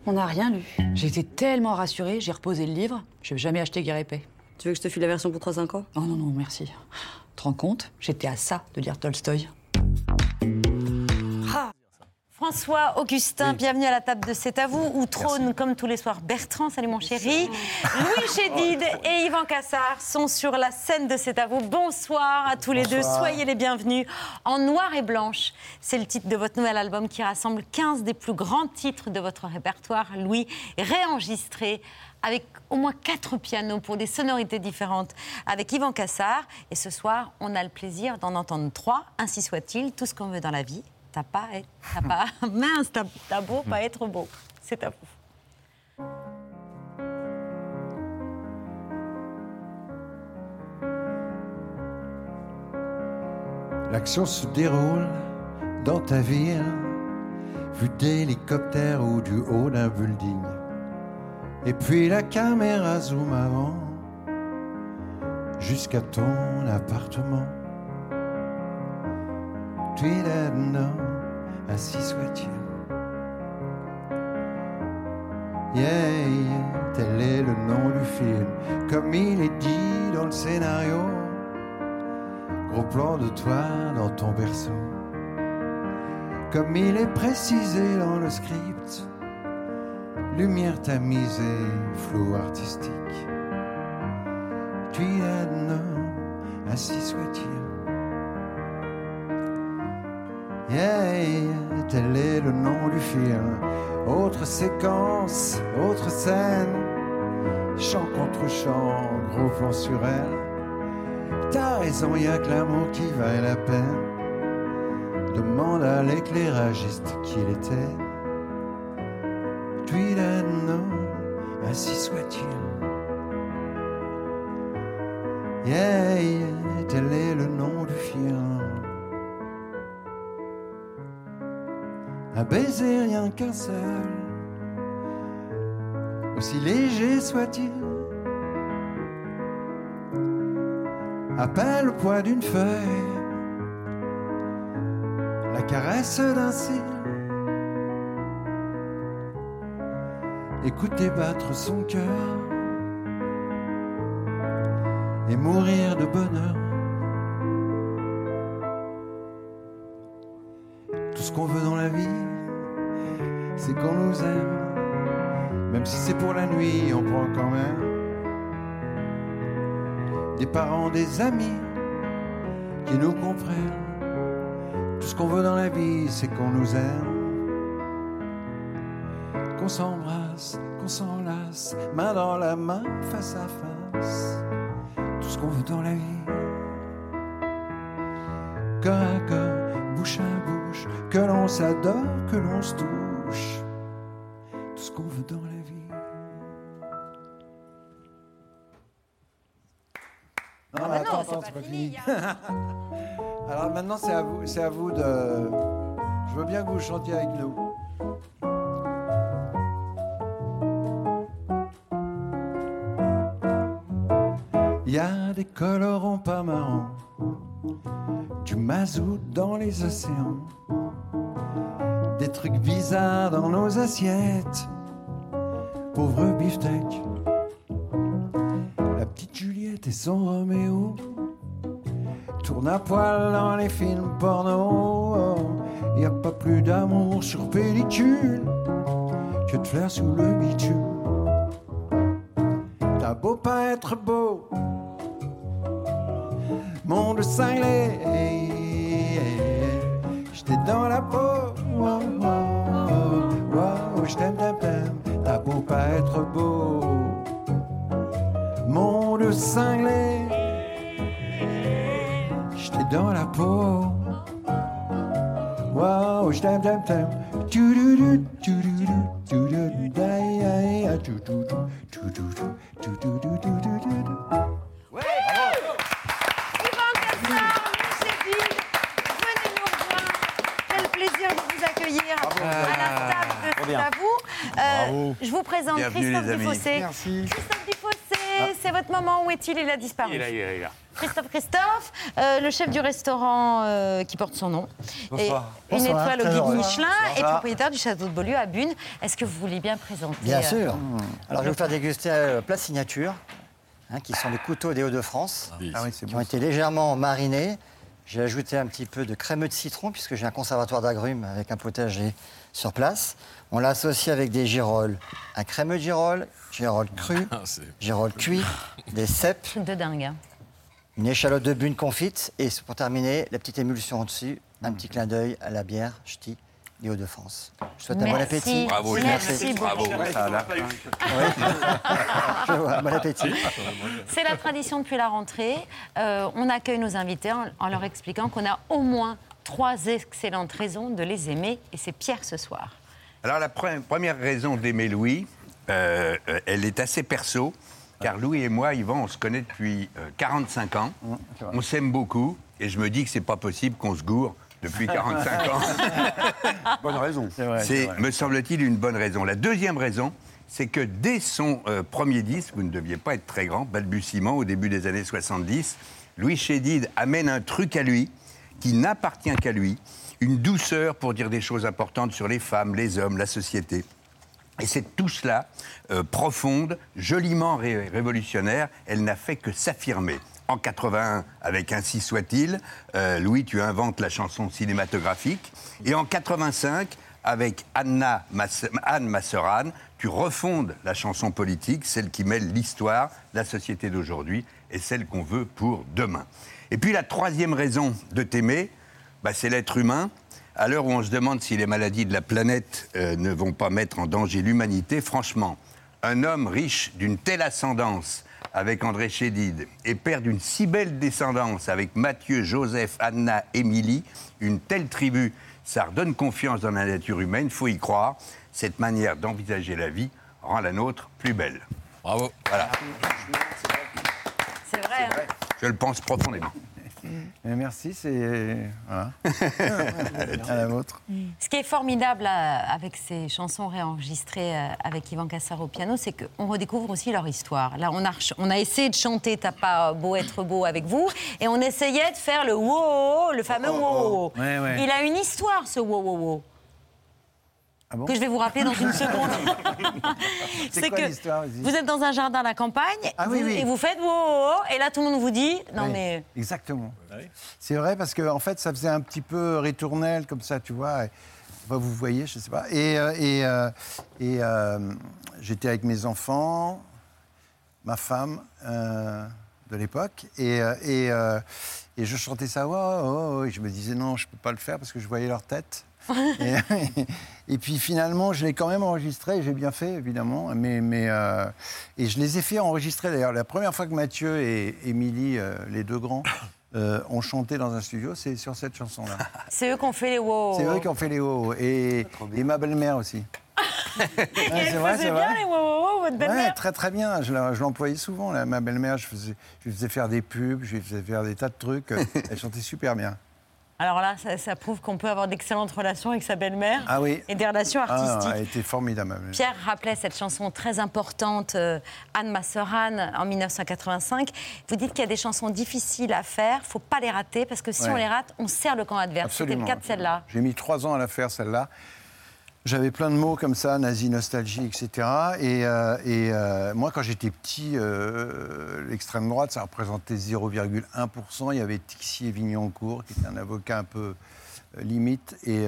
On n'a rien lu. J'ai été tellement rassurée, j'ai reposé le livre. Je n'ai jamais acheté Guerre épée. Tu veux que je te file la version pour 3-5 ans? Oh non, non, merci. Tu te rends compte? J'étais à ça de lire Tolstoï. François Augustin, bienvenue à la table de C'est à vous, où trône comme tous les soirs Bertrand, salut mon chéri. Louis Chédid et Yvan Cassard sont sur la scène de C'est à vous. Bonsoir à tous les deux, soyez les bienvenus. En noir et blanche, c'est le titre de votre nouvel album qui rassemble 15 des plus grands titres de votre répertoire, Louis, réenregistrés avec au moins quatre pianos pour des sonorités différentes avec Yvan Cassard. Et ce soir, on a le plaisir d'en entendre trois, ainsi soit-il, tout ce qu'on veut dans la vie. T'as pas, t'as pas, mince, t'as beau pas être beau. C'est à vous. L'action se déroule dans ta ville, vue d'hélicoptère ou du haut d'un building. Et puis la caméra zoom avant jusqu'à ton appartement. Tu es homme, ainsi soit-il. Yeah, tel est le nom du film, comme il est dit dans le scénario. Gros plan de toi dans ton berceau. Comme il est précisé dans le script. Lumière tamisée, flou artistique. Tu homme, ainsi soit-il. Yeah, tel est le nom du film. Autre séquence, autre scène. Chant contre chant, gros plan sur elle. T'as raison, y a que l'amour qui vaille la peine. Demande à l'éclairagiste qui il était. Tu es un homme, ainsi soit-il. Yeah, tel est le nom du film. Un baiser, rien qu'un seul. Aussi léger soit-il. À peine le poids d'une feuille, la caresse d'un cil. Écouter battre son cœur et mourir de bonheur. Tout ce qu'on veut dans la vie, qu'on nous aime. Même si c'est pour la nuit, on prend quand même des parents, des amis qui nous comprennent. Tout ce qu'on veut dans la vie, c'est qu'on nous aime. Qu'on s'embrasse, qu'on s'enlace, main dans la main, face à face. tout ce qu'on veut dans la vie. Corps à corps, bouche à bouche, que l'on s'adore, que l'on se touche, pas fini. Alors maintenant, c'est à vous, c'est à vous de. Je veux bien que vous chantiez avec nous. Il y a des colorants pas marrants, du mazout dans les océans, des trucs bizarres dans nos assiettes. Pauvre beefsteak, la petite Juliette et son Roméo tournent à poil dans les films porno. Y a pas plus d'amour sur pellicule que de fleurs sous le bitume. T'as beau pas être beau, monde cinglé. J'étais dans la peau, wow, wow, wow, je t'aime. T'as beau pas être beau, monde cinglé. Dans la peau, wow, je t'aime, t'aime, t'aime. Ah, à vous. Euh, je vous présente Christophe. Dufossé. Christophe Dufossé, c'est votre moment. Où est-il Il a disparu. Il il est là. Christophe Christophe, euh, le chef du restaurant euh, qui porte son nom. Bonsoir. Et une Bonsoir, étoile au guide. Michelin et propriétaire du château de Beaulieu à Bune. Est-ce que vous voulez bien présenter Bien euh, sûr. Alors, je vais vous faire déguster euh, plat signature, hein, qui sont des couteaux des Hauts-de-France, Ah oui, c'est qui bon, ont été légèrement marinés. J'ai ajouté un petit peu de crémeux de citron, puisque j'ai un conservatoire d'agrumes avec un potager sur place. On l'a associé avec des girolles. Un crémeux de girolles, girolles crues, Ah, girolles cuits, des cèpes, de dingue. hein. Une échalote de bune confite, et pour terminer, la petite émulsion au-dessus, un petit clin d'œil à la bière ch'ti des Hauts-de-France. Je vous souhaite un bon Merci. appétit. Bravo, Merci beaucoup. bravo. Bon appétit. C'est la tradition depuis la rentrée. Euh, on accueille nos invités en, en leur expliquant qu'on a au moins trois excellentes raisons de les aimer. Et c'est Pierre ce soir. Alors la pre- première raison d'aimer Louis, euh, euh, elle est assez perso, car Louis et moi, Yvan, on se connaît depuis euh, 45 ans. On s'aime beaucoup, et je me dis que c'est pas possible qu'on se gourre depuis 45 ans. Bonne raison. C'est, me semble-t-il, une bonne raison. La deuxième raison, c'est que dès son euh, premier disque, vous ne deviez pas être très grand, balbutiement, au début des années 70, Louis Chédid amène un truc à lui qui n'appartient qu'à lui, une douceur pour dire des choses importantes sur les femmes, les hommes, la société. Et cette touche-là, euh, profonde, joliment ré- révolutionnaire, elle n'a fait que s'affirmer. En 81, avec Ainsi soit-il, euh, Louis, tu inventes la chanson cinématographique. Et en 85, avec Anna Mas- Anne Masseran, tu refondes la chanson politique, celle qui mêle l'histoire, la société d'aujourd'hui et celle qu'on veut pour demain. Et puis la troisième raison de t'aimer, bah, c'est l'être humain. À l'heure où on se demande si les maladies de la planète euh, ne vont pas mettre en danger l'humanité, franchement, un homme riche d'une telle ascendance avec André Chédid et père d'une si belle descendance avec Mathieu, Joseph, Anna, Émilie, une telle tribu, ça redonne confiance dans la nature humaine, faut y croire. Cette manière d'envisager la vie rend la nôtre plus belle. Bravo. Voilà, C'est vrai. hein. je le pense profondément. Mais merci, c'est. Voilà. à la vôtre. Ce qui est formidable euh, avec ces chansons réenregistrées euh, avec Yvan Cassar au piano, c'est qu'on redécouvre aussi leur histoire. Là, on a, ch- on a essayé de chanter T'as pas beau être beau avec vous, et on essayait de faire le wow, le fameux wow. Ouais, ouais. Il a une histoire, ce wow, wow, wow. Ah bon que je vais vous rappeler dans une seconde. C'est Vas-y. vous êtes dans un jardin à la campagne Ah oui, vous- oui. et vous faites wow, wow, wow, et là tout le monde vous dit non Oui, mais Exactement. C'est vrai parce que en fait, ça faisait un petit peu ritournelle comme ça, tu vois. et- enfin, vous voyez, je sais pas. Et, euh, et, euh, et, euh, j'étais avec mes enfants, ma femme, euh, de l'époque. Et, et, et je chantais ça, oh, et je me disais non, je ne peux pas le faire parce que je voyais leur tête. Et, et puis finalement, je l'ai quand même enregistré, j'ai bien fait évidemment, mais, mais euh, et je les ai fait enregistrer d'ailleurs. La première fois que Mathieu et Émilie, euh, les deux grands, euh, ont chanté dans un studio, c'est sur cette chanson-là. C'est eux qui ont fait les wow. C'est eux qui ont fait les wow et, et ma belle-mère aussi. Et elle faisait bien les wow, wow, votre Ouais, très très bien. Je l'employais souvent. là. Ma belle-mère, je, je lui faisais faire des pubs, je lui faisais faire des tas de trucs. Elle chantait super bien. Alors là, ça, ça prouve qu'on peut avoir d'excellentes relations avec sa belle-mère Ah oui. et des relations Ah, artistiques. elle était formidable. ma belle-mère. Pierre rappelait cette chanson très importante, euh, Anne Masseran, en 1985. Vous dites qu'il y a des chansons difficiles à faire, faut pas les rater, parce que si Ouais. on les rate, on sert le camp adverse. C'était le cas de celle-là. J'ai mis trois ans à la faire, celle-là. J'avais plein de mots comme ça, nazi, nostalgie, etc. Et, euh, euh, moi, quand j'étais petit, euh, l'extrême droite, ça représentait 0,1%. Il y avait Tixier Vignoncourt, qui était un avocat un peu limite. Et,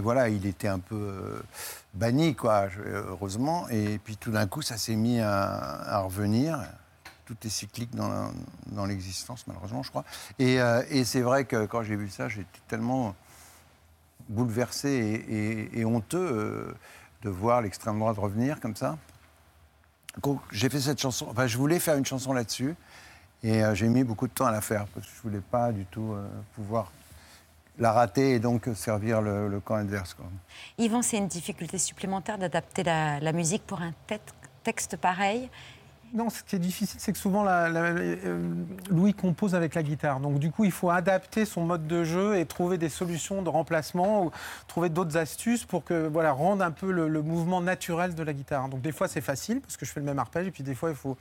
voilà, il était un peu banni, quoi, heureusement. Et puis tout d'un coup, ça s'est mis à, revenir. Tout est cyclique dans, l'existence, malheureusement, je crois. Et c'est vrai que quand j'ai vu ça, j'étais tellement bouleversé et, honteux euh, de voir l'extrême droite revenir comme ça. J'ai fait cette chanson, enfin je voulais faire une chanson là-dessus et euh, j'ai mis beaucoup de temps à la faire parce que je voulais pas du tout euh, pouvoir la rater et donc servir le, camp adverse. quoi. Yvan, c'est une difficulté supplémentaire d'adapter la, musique pour un te- texte pareil. Non, ce qui est difficile, c'est que souvent euh, Louis compose avec la guitare. Donc du coup, il faut adapter son mode de jeu et trouver des solutions de remplacement ou trouver d'autres astuces pour que voilà rendre un peu le, le mouvement naturel de la guitare. Donc des fois, c'est facile parce que je fais le même arpège et puis des fois, il faut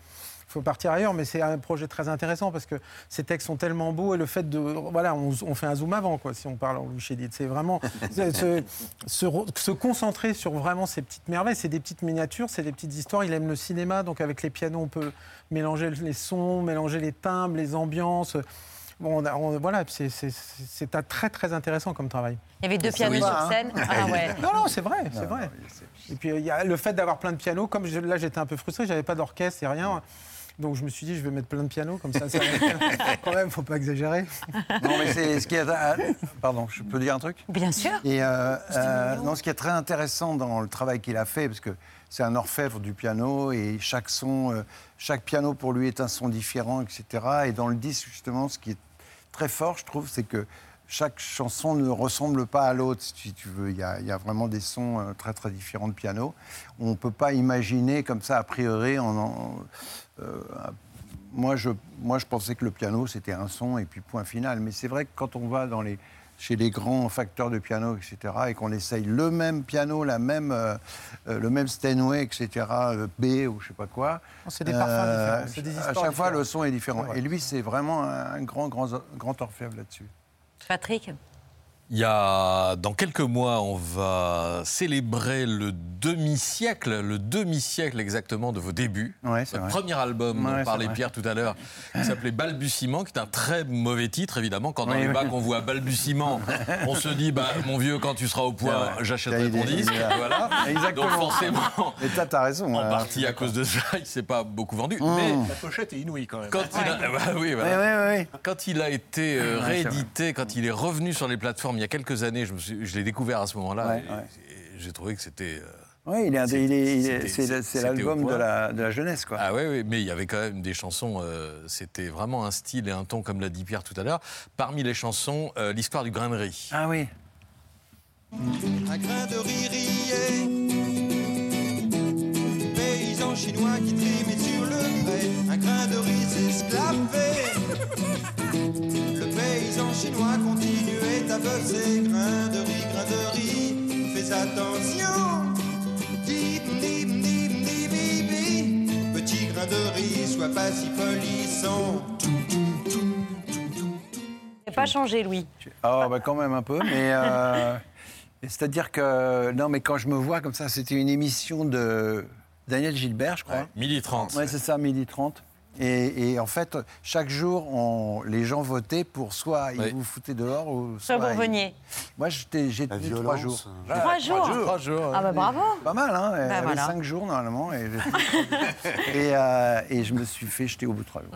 faut partir ailleurs, mais c'est un projet très intéressant parce que ces textes sont tellement beaux et le fait de. Voilà, on, on fait un zoom avant, quoi, si on parle en Louis. C'est vraiment se, se- se re- se concentrer sur vraiment ces petites merveilles. C'est des petites miniatures, c'est des petites histoires. Il aime le cinéma, donc avec les pianos, on peut mélanger les sons, mélanger les timbres, les ambiances. Bon, on a- on- voilà, c'est- très très intéressant comme travail. Il y avait deux pianos oui. sur Ah, scène. hein. Ah ouais. Non, non, c'est vrai, c'est Non, vrai. Et puis il y a le fait d'avoir plein de pianos, comme je- là j'étais un peu frustré, j'avais pas d'orchestre et rien. Donc je me suis dit, je vais mettre plein de pianos, comme ça, ça quand même, faut pas exagérer. Non, mais c'est ce qui est. ah, Pardon, je peux dire un truc? Bien sûr. Et euh, euh, non, ce qui est très intéressant dans le travail qu'il a fait, parce que c'est un orfèvre du piano et chaque son, euh, chaque piano pour lui est un son différent, etc. Et dans le disque, justement, ce qui est très fort, je trouve, c'est que chaque chanson ne ressemble pas à l'autre, si tu veux. Il y, a, il y a vraiment des sons euh, très très différents de piano. On ne peut pas imaginer comme ça, a priori, en, en- euh, moi, je, moi, je pensais que le piano, c'était un son et puis point final. Mais c'est vrai que quand on va dans les, chez les grands facteurs de piano, etc., et qu'on essaye le même piano, la même, euh, euh, le même Steinway, etc., euh, B ou je sais pas quoi. c'est des parfums différents, des À chaque fois, différentes. le son est différent. Ouais. Et lui, c'est vraiment un grand, grand, grand orfèvre là-dessus. Patrick? Il y a, dans quelques mois, on va célébrer le demi-siècle, le demi-siècle exactement de vos débuts. Ouais, c'est Votre vrai. premier album, Ouais, dont c'est parlait vrai. Pierre tout à l'heure, qui s'appelait Balbutiement, qui est un très mauvais titre, évidemment. Quand dans Oui, les oui. bacs, on voit Balbutiement, on se dit, bah, mon vieux, quand tu seras au point, j'achèterai ton disque. Voilà. Exactement. Donc forcément, Et toi, t'as raison. en hein. partie à cause de ça, il s'est pas beaucoup vendu. Mmh. Mais La pochette est inouïe quand même. quand il a, bah oui, voilà. Ouais, ouais, ouais. Quand il a été euh, réédité, quand il est revenu sur les plateformes il y a quelques années, je, me suis- je l'ai découvert à ce moment-là. Ouais, et- ouais. et J'ai trouvé que c'était. euh, Oui, il est, c'est l'album de la, de la jeunesse, quoi. Ah oui, oui, mais il y avait quand même des chansons, euh, c'était vraiment un style et un ton, comme l'a dit Pierre tout à l'heure. Parmi les chansons, euh, l'histoire du grain de riz. Ah oui. Un grain de riz rillé, chinois qui trimait sur le grès, un grain de riz s'esclaver. Le paysan chinois continuait à bosser, grain de riz, grain de riz, fais attention. Dim, dim, dim, dim, dim, dim. Petit grain de riz, sois pas si polisson. Il pas changé, Louis. Ah, bah quand même un peu, mais. euh, C'est-à-dire que. Non, mais quand je me vois comme ça, c'était une émission de Daniel Gilbert, je crois. Midi 30. Ouais, c'est ça, midi 30. Et, et en fait, chaque jour, on- les gens votaient pour soit ils vous foutaient dehors ou Soit vous ils- reveniez. Moi, j'étais- j'ai tenu trois jours. Trois Trois jours jours Trois jours. Ah bah bravo. Pas mal, hein Bah voilà. cinq jours normalement. Et, et, euh, et je me suis fait jeter au bout de trois jours.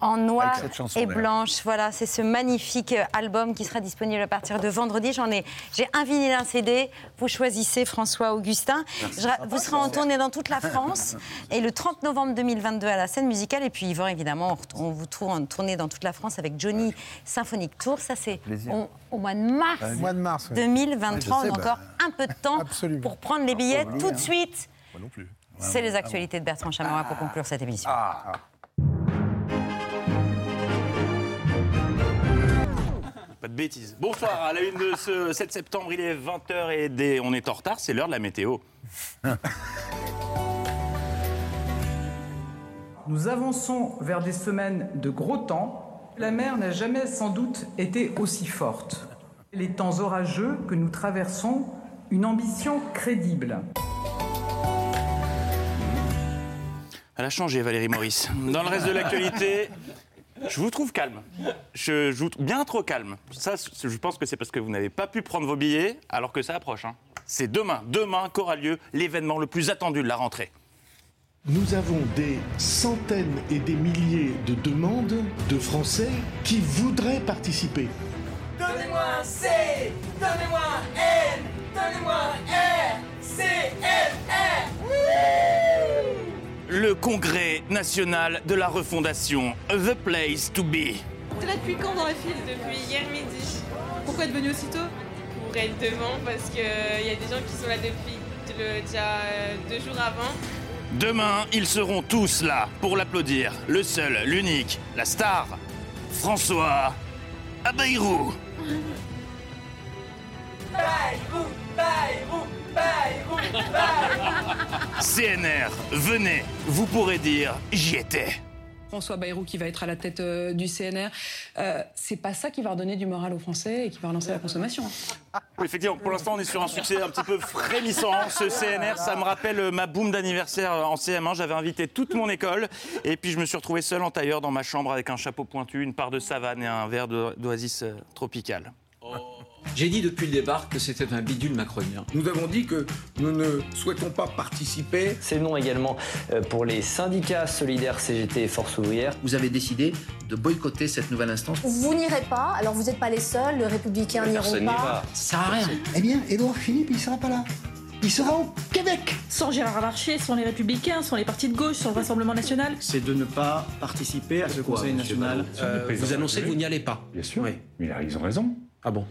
En noir et blanche. Voilà, c'est ce magnifique euh, album qui sera disponible à partir de vendredi. J'en ai, j'ai un vinyle, un CD. Vous choisissez François Augustin. Je vous serez en tournée dans toute la France. Et le 30 novembre 2022 à la scène musicale. Et puis Yvan, évidemment, on, on vous trouve en tournée dans toute la France avec Johnny Symphonic Tour. Ça, c'est au, au mois de mars. Au mois de mars, oui. 2023. Oui, je sais, on a bah, encore un peu de temps pour prendre les billets oublier, tout de hein. suite. Moi non plus. C'est les actualités de Bertrand Chameroy pour conclure cette émission. Pas de bêtises. Bonsoir, à la une de ce 7 septembre, il est 20h et des- on est en retard, c'est l'heure de la météo. Nous avançons vers des semaines de gros temps. La mer n'a jamais sans doute été aussi forte. Les temps orageux que nous traversons, une ambition crédible. Elle a changé, Valérie Maurice. Dans le reste de l'actualité, je vous trouve calme. Je, je bien trop calme. Je pense que c'est parce que vous n'avez pas pu prendre vos billets alors que ça approche. hein. C'est demain, demain qu'aura lieu l'événement le plus attendu de la rentrée. Nous avons des centaines et des milliers de demandes de Français qui voudraient participer. Donnez-moi un C, donnez-moi un N, donnez-moi un R, C, N, R. Le congrès national de la refondation, The Place to Be. T'es là depuis quand dans la file Depuis hier midi. Pourquoi être venu aussitôt? Pour être devant, parce qu'il y a des gens qui sont là depuis le- déjà euh, deux jours avant. Demain, ils seront tous là pour l'applaudir. Le seul, l'unique, la star, François Bayrou. CNR, venez, vous pourrez dire j'y étais. François Bayrou qui va être à la tête euh, du CNR, euh, c'est pas ça qui va redonner du moral aux Français et qui va relancer la consommation. Oui, effectivement, pour l'instant, on est sur un succès un petit peu frémissant. Ce CNR, ça me rappelle ma boum d'anniversaire en CM1. J'avais invité toute mon école et puis je me suis retrouvé seul en tailleur dans ma chambre avec un chapeau pointu, une part de savane et un verre d'oasis euh, tropicale. J'ai dit depuis le départ que c'était un bidule macronien. Nous avons dit que nous ne souhaitons pas participer. C'est non également euh, pour les syndicats solidaires CGT et Force ouvrière. Vous avez décidé de boycotter cette nouvelle instance Vous n'irez pas, alors vous n'êtes pas les seuls, les républicains n'iront pas. Ça sert à rien. Eh bien, Édouard Philippe, il sera pas là. Il sera au Québec. Sans Gérard Larcher, sans les Républicains, sans les partis de gauche, sans le Rassemblement National. C'est de ne pas participer à ce Conseil national. Euh, vous annoncez que vous n'y allez pas. Bien sûr. Mais il a- ils ont raison. Ah bon?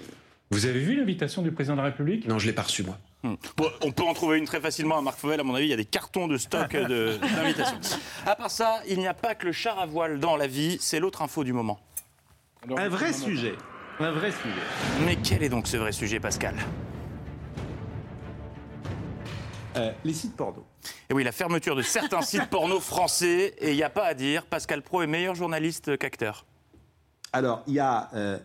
Vous avez vu l'invitation du président de la République? Non, je l'ai pas reçu, moi. Hmm. Bon, on peut en trouver une très facilement à Marc Fauvel, à mon avis, il y a des cartons de stock d'invitations. À part ça, il n'y a pas que le char à voile dans la vie, c'est l'autre info du moment. Un vrai sujet. Un vrai sujet. Mais quel est donc ce vrai sujet, Pascal? Euh, les sites porno. Et oui, la fermeture de certains sites porno français, et il n'y a pas à dire, Pascal Pro est meilleur journaliste qu'acteur. Alors, il y a. euh,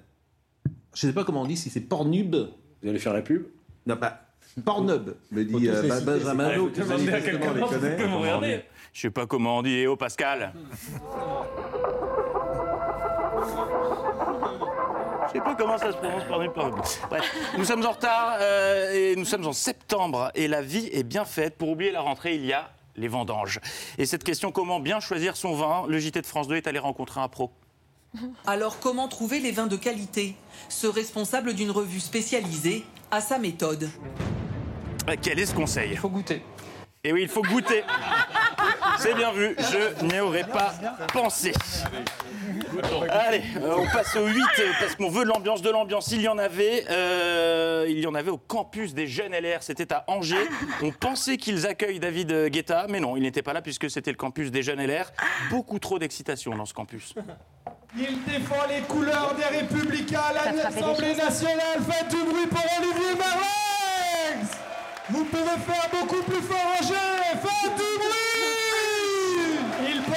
je ne sais pas comment on dit, si c'est Pornhub. Vous allez faire la pub? Non, pas. Pornhub, me dit euh, Benjamin Lowe. Je sais pas comment on dit, eh oh Pascal Je sais pas comment ça se prononce Pornhub, Pornhub. Bref, nous sommes en retard euh, et nous sommes en septembre et la vie est bien faite. Pour oublier la rentrée, il y a les vendanges. Et cette question, comment bien choisir son vin? Le JT de France 2 est allé rencontrer un pro. Alors comment trouver les vins de qualité? Ce responsable d'une revue spécialisée a sa méthode. Euh, Quel est ce conseil? Il faut goûter. Et oui, il faut goûter. C'est bien vu, je n'y aurais pas pensé. Allez, euh, on passe au 8 euh, parce qu'on veut de l'ambiance. De l'ambiance, il y en avait. euh, il y en avait au campus des jeunes LR. C'était à Angers. On pensait qu'ils accueillent David Guetta, mais non, il n'était pas là puisque c'était le campus des jeunes LR. Beaucoup trop d'excitation dans ce campus. Il défend les couleurs des Républicains à l'Assemblée nationale. Faites du bruit pour Olivier Marlex Vous pouvez faire beaucoup plus fort Angers Faites du bruit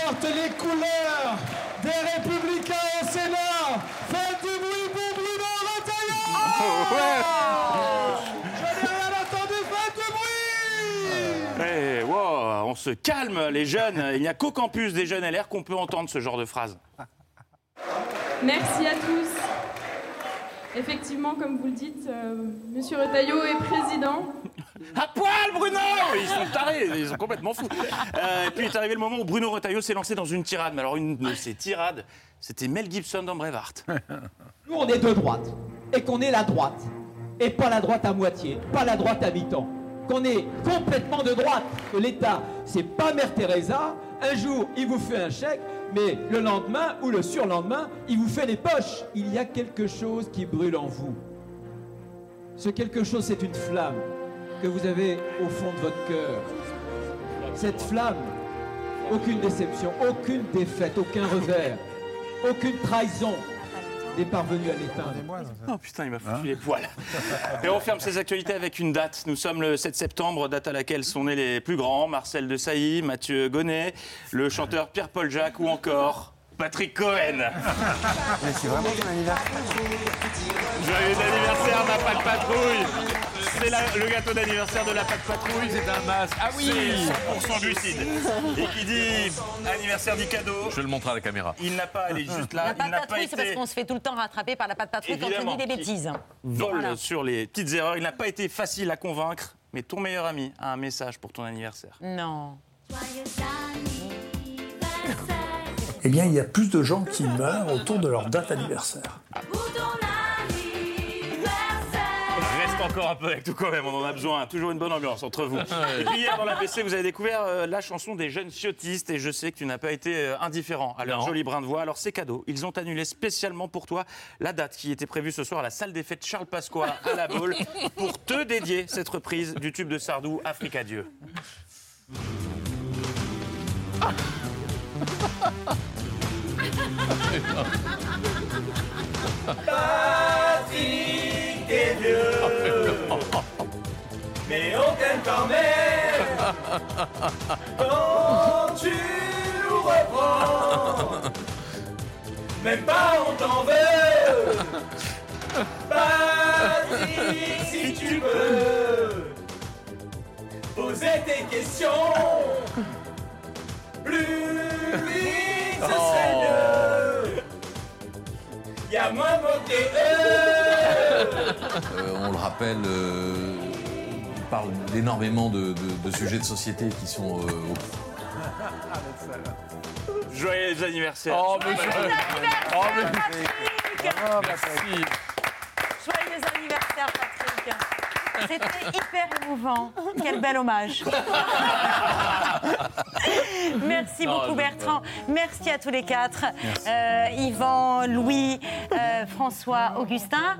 porte les couleurs des Républicains au Sénat. Faites du bruit pour Bruno Retailleau Je n'ai rien entendu, faites du bruit Eh, wow, on se se calme, les jeunes. Il n'y a qu'au campus des jeunes LR qu'on peut entendre ce genre de phrase. Merci à tous. Effectivement, comme vous le dites, euh, Monsieur Retailleau est président. À poil, Bruno Ils sont tarés, ils sont complètement fous. Euh, et puis est arrivé le moment où Bruno Retailleau s'est lancé dans une tirade. Mais alors, une de ces tirades, c'était Mel Gibson dans Brevard. Nous, on est de droite. Et qu'on est la droite. Et pas la droite à moitié, pas la droite à mi-temps. Qu'on est complètement de droite. Que l'État, c'est pas Mère Teresa. Un jour, il vous fait un chèque, mais le lendemain ou le surlendemain, il vous fait les poches. Il y a quelque chose qui brûle en vous. Ce quelque chose, c'est une flamme que vous avez au fond de votre cœur. Cette flamme, aucune déception, aucune défaite, aucun revers, aucune trahison n'est parvenue à l'éteindre. Oh putain, il m'a foutu les poils. Et on ferme ces actualités avec une date. Nous sommes le 7 septembre, date à laquelle sont nés les plus grands, Marcel de Sailly, Mathieu Gonnet, le chanteur Pierre-Paul Jacques ou encore Patrick Cohen. Mais c'est vraiment ton anniversaire. Joyeux anniversaire, ma patte patrouille C'est le gâteau d'anniversaire de la patte patrouille. C'est un masque. Ah oui C'est 100% glucide. Et qui dit anniversaire dit cadeau, Je le montre à la caméra. il n'a pas, elle est juste là, La pas patrouille, c'est parce qu'on se fait tout le temps rattraper par la patte patrouille quand on dit des bêtises. vol Voilà. sur les petites erreurs. Il n'a pas été facile à convaincre, mais ton meilleur ami a un message pour ton anniversaire. Non. Eh bien, il y a plus de gens qui meurent autour de leur date anniversaire. Encore un peu avec tout quand même, on en a besoin. Toujours une bonne ambiance entre vous. Et puis hier dans la PC, vous avez découvert euh, la chanson des jeunes ciotistes et je sais que tu n'as pas été euh, indifférent à leur Non. joli brin de voix. Alors c'est cadeau, ils ont annulé spécialement pour toi la date qui était prévue ce soir à la salle des fêtes Charles Pasqua à la Baule pour te dédier cette reprise du tube de Sardou Africa Dieu. Patrick est vieux, mais on t'aime quand même. Quand tu nous reprends, même pas on t'en veut. Patrick, si tu peux poser tes questions, plus vite ce serait mieux. Y a moins de que eux. Euh, on le rappelle, euh, il parle d'énormément de, de- de sujets de société qui sont euh, au Joyeux anniversaire. Oh, Joyeux Oh, mais- anniversaire, Merci. Joyeux anniversaire, Patrick. C'était hyper émouvant. Quel bel hommage. Merci beaucoup Bertrand. Merci à tous les quatre. Euh, Yvan, Louis, euh, François, Augustin.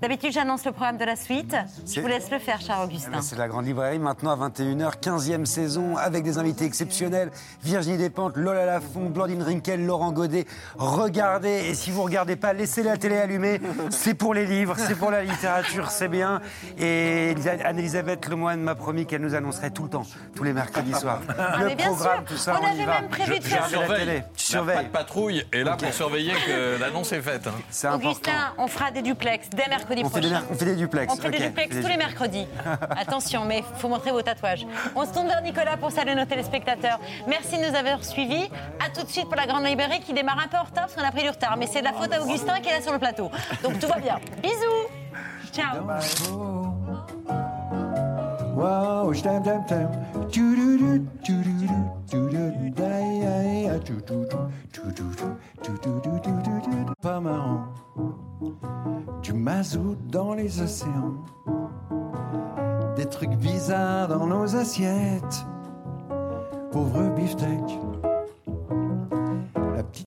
D'habitude, j'annonce le programme de la suite. Je vous laisse le faire, cher Augustin. Ah, C'est la Grande Librairie maintenant à 21h, 15e saison, avec des invités exceptionnels. Virginie Despentes, Lola Lafont, Blandine Rinkel, Laurent Godet. Regardez, et si vous ne regardez pas, laissez la télé allumée. C'est pour les livres, c'est pour la littérature, c'est bien. Et Anne-Elisabeth Lemoine m'a promis qu'elle nous annoncerait tout le temps, tous les mercredis soirs. Ah, le programme, sûr. tout ça, On on, y avait va. même prévu de Je faire la surveille. télé. Surveilles. patte patrouille est là pour surveiller que l'annonce est faite. hein. C'est important. Augustin, on fera des duplex dès mercredi On fait, prochain. des, mer- on fait des duplex. On fait des duplex tous les mercredis. Attention, mais il faut montrer vos tatouages. On se tourne vers Nicolas pour saluer nos téléspectateurs. Merci de nous avoir suivis. À tout de suite pour la Grande Librairie qui démarre un peu en retard parce qu'on a pris du retard. Mais c'est de la faute à Augustin qui est là sur le plateau. Donc tout va bien. Bisous. Ciao. Wow, je t'aime, t'aime, t'aime. Pas marrant. Du mazout dans les océans. Des trucs bizarres dans nos assiettes. Pauvre beefsteak.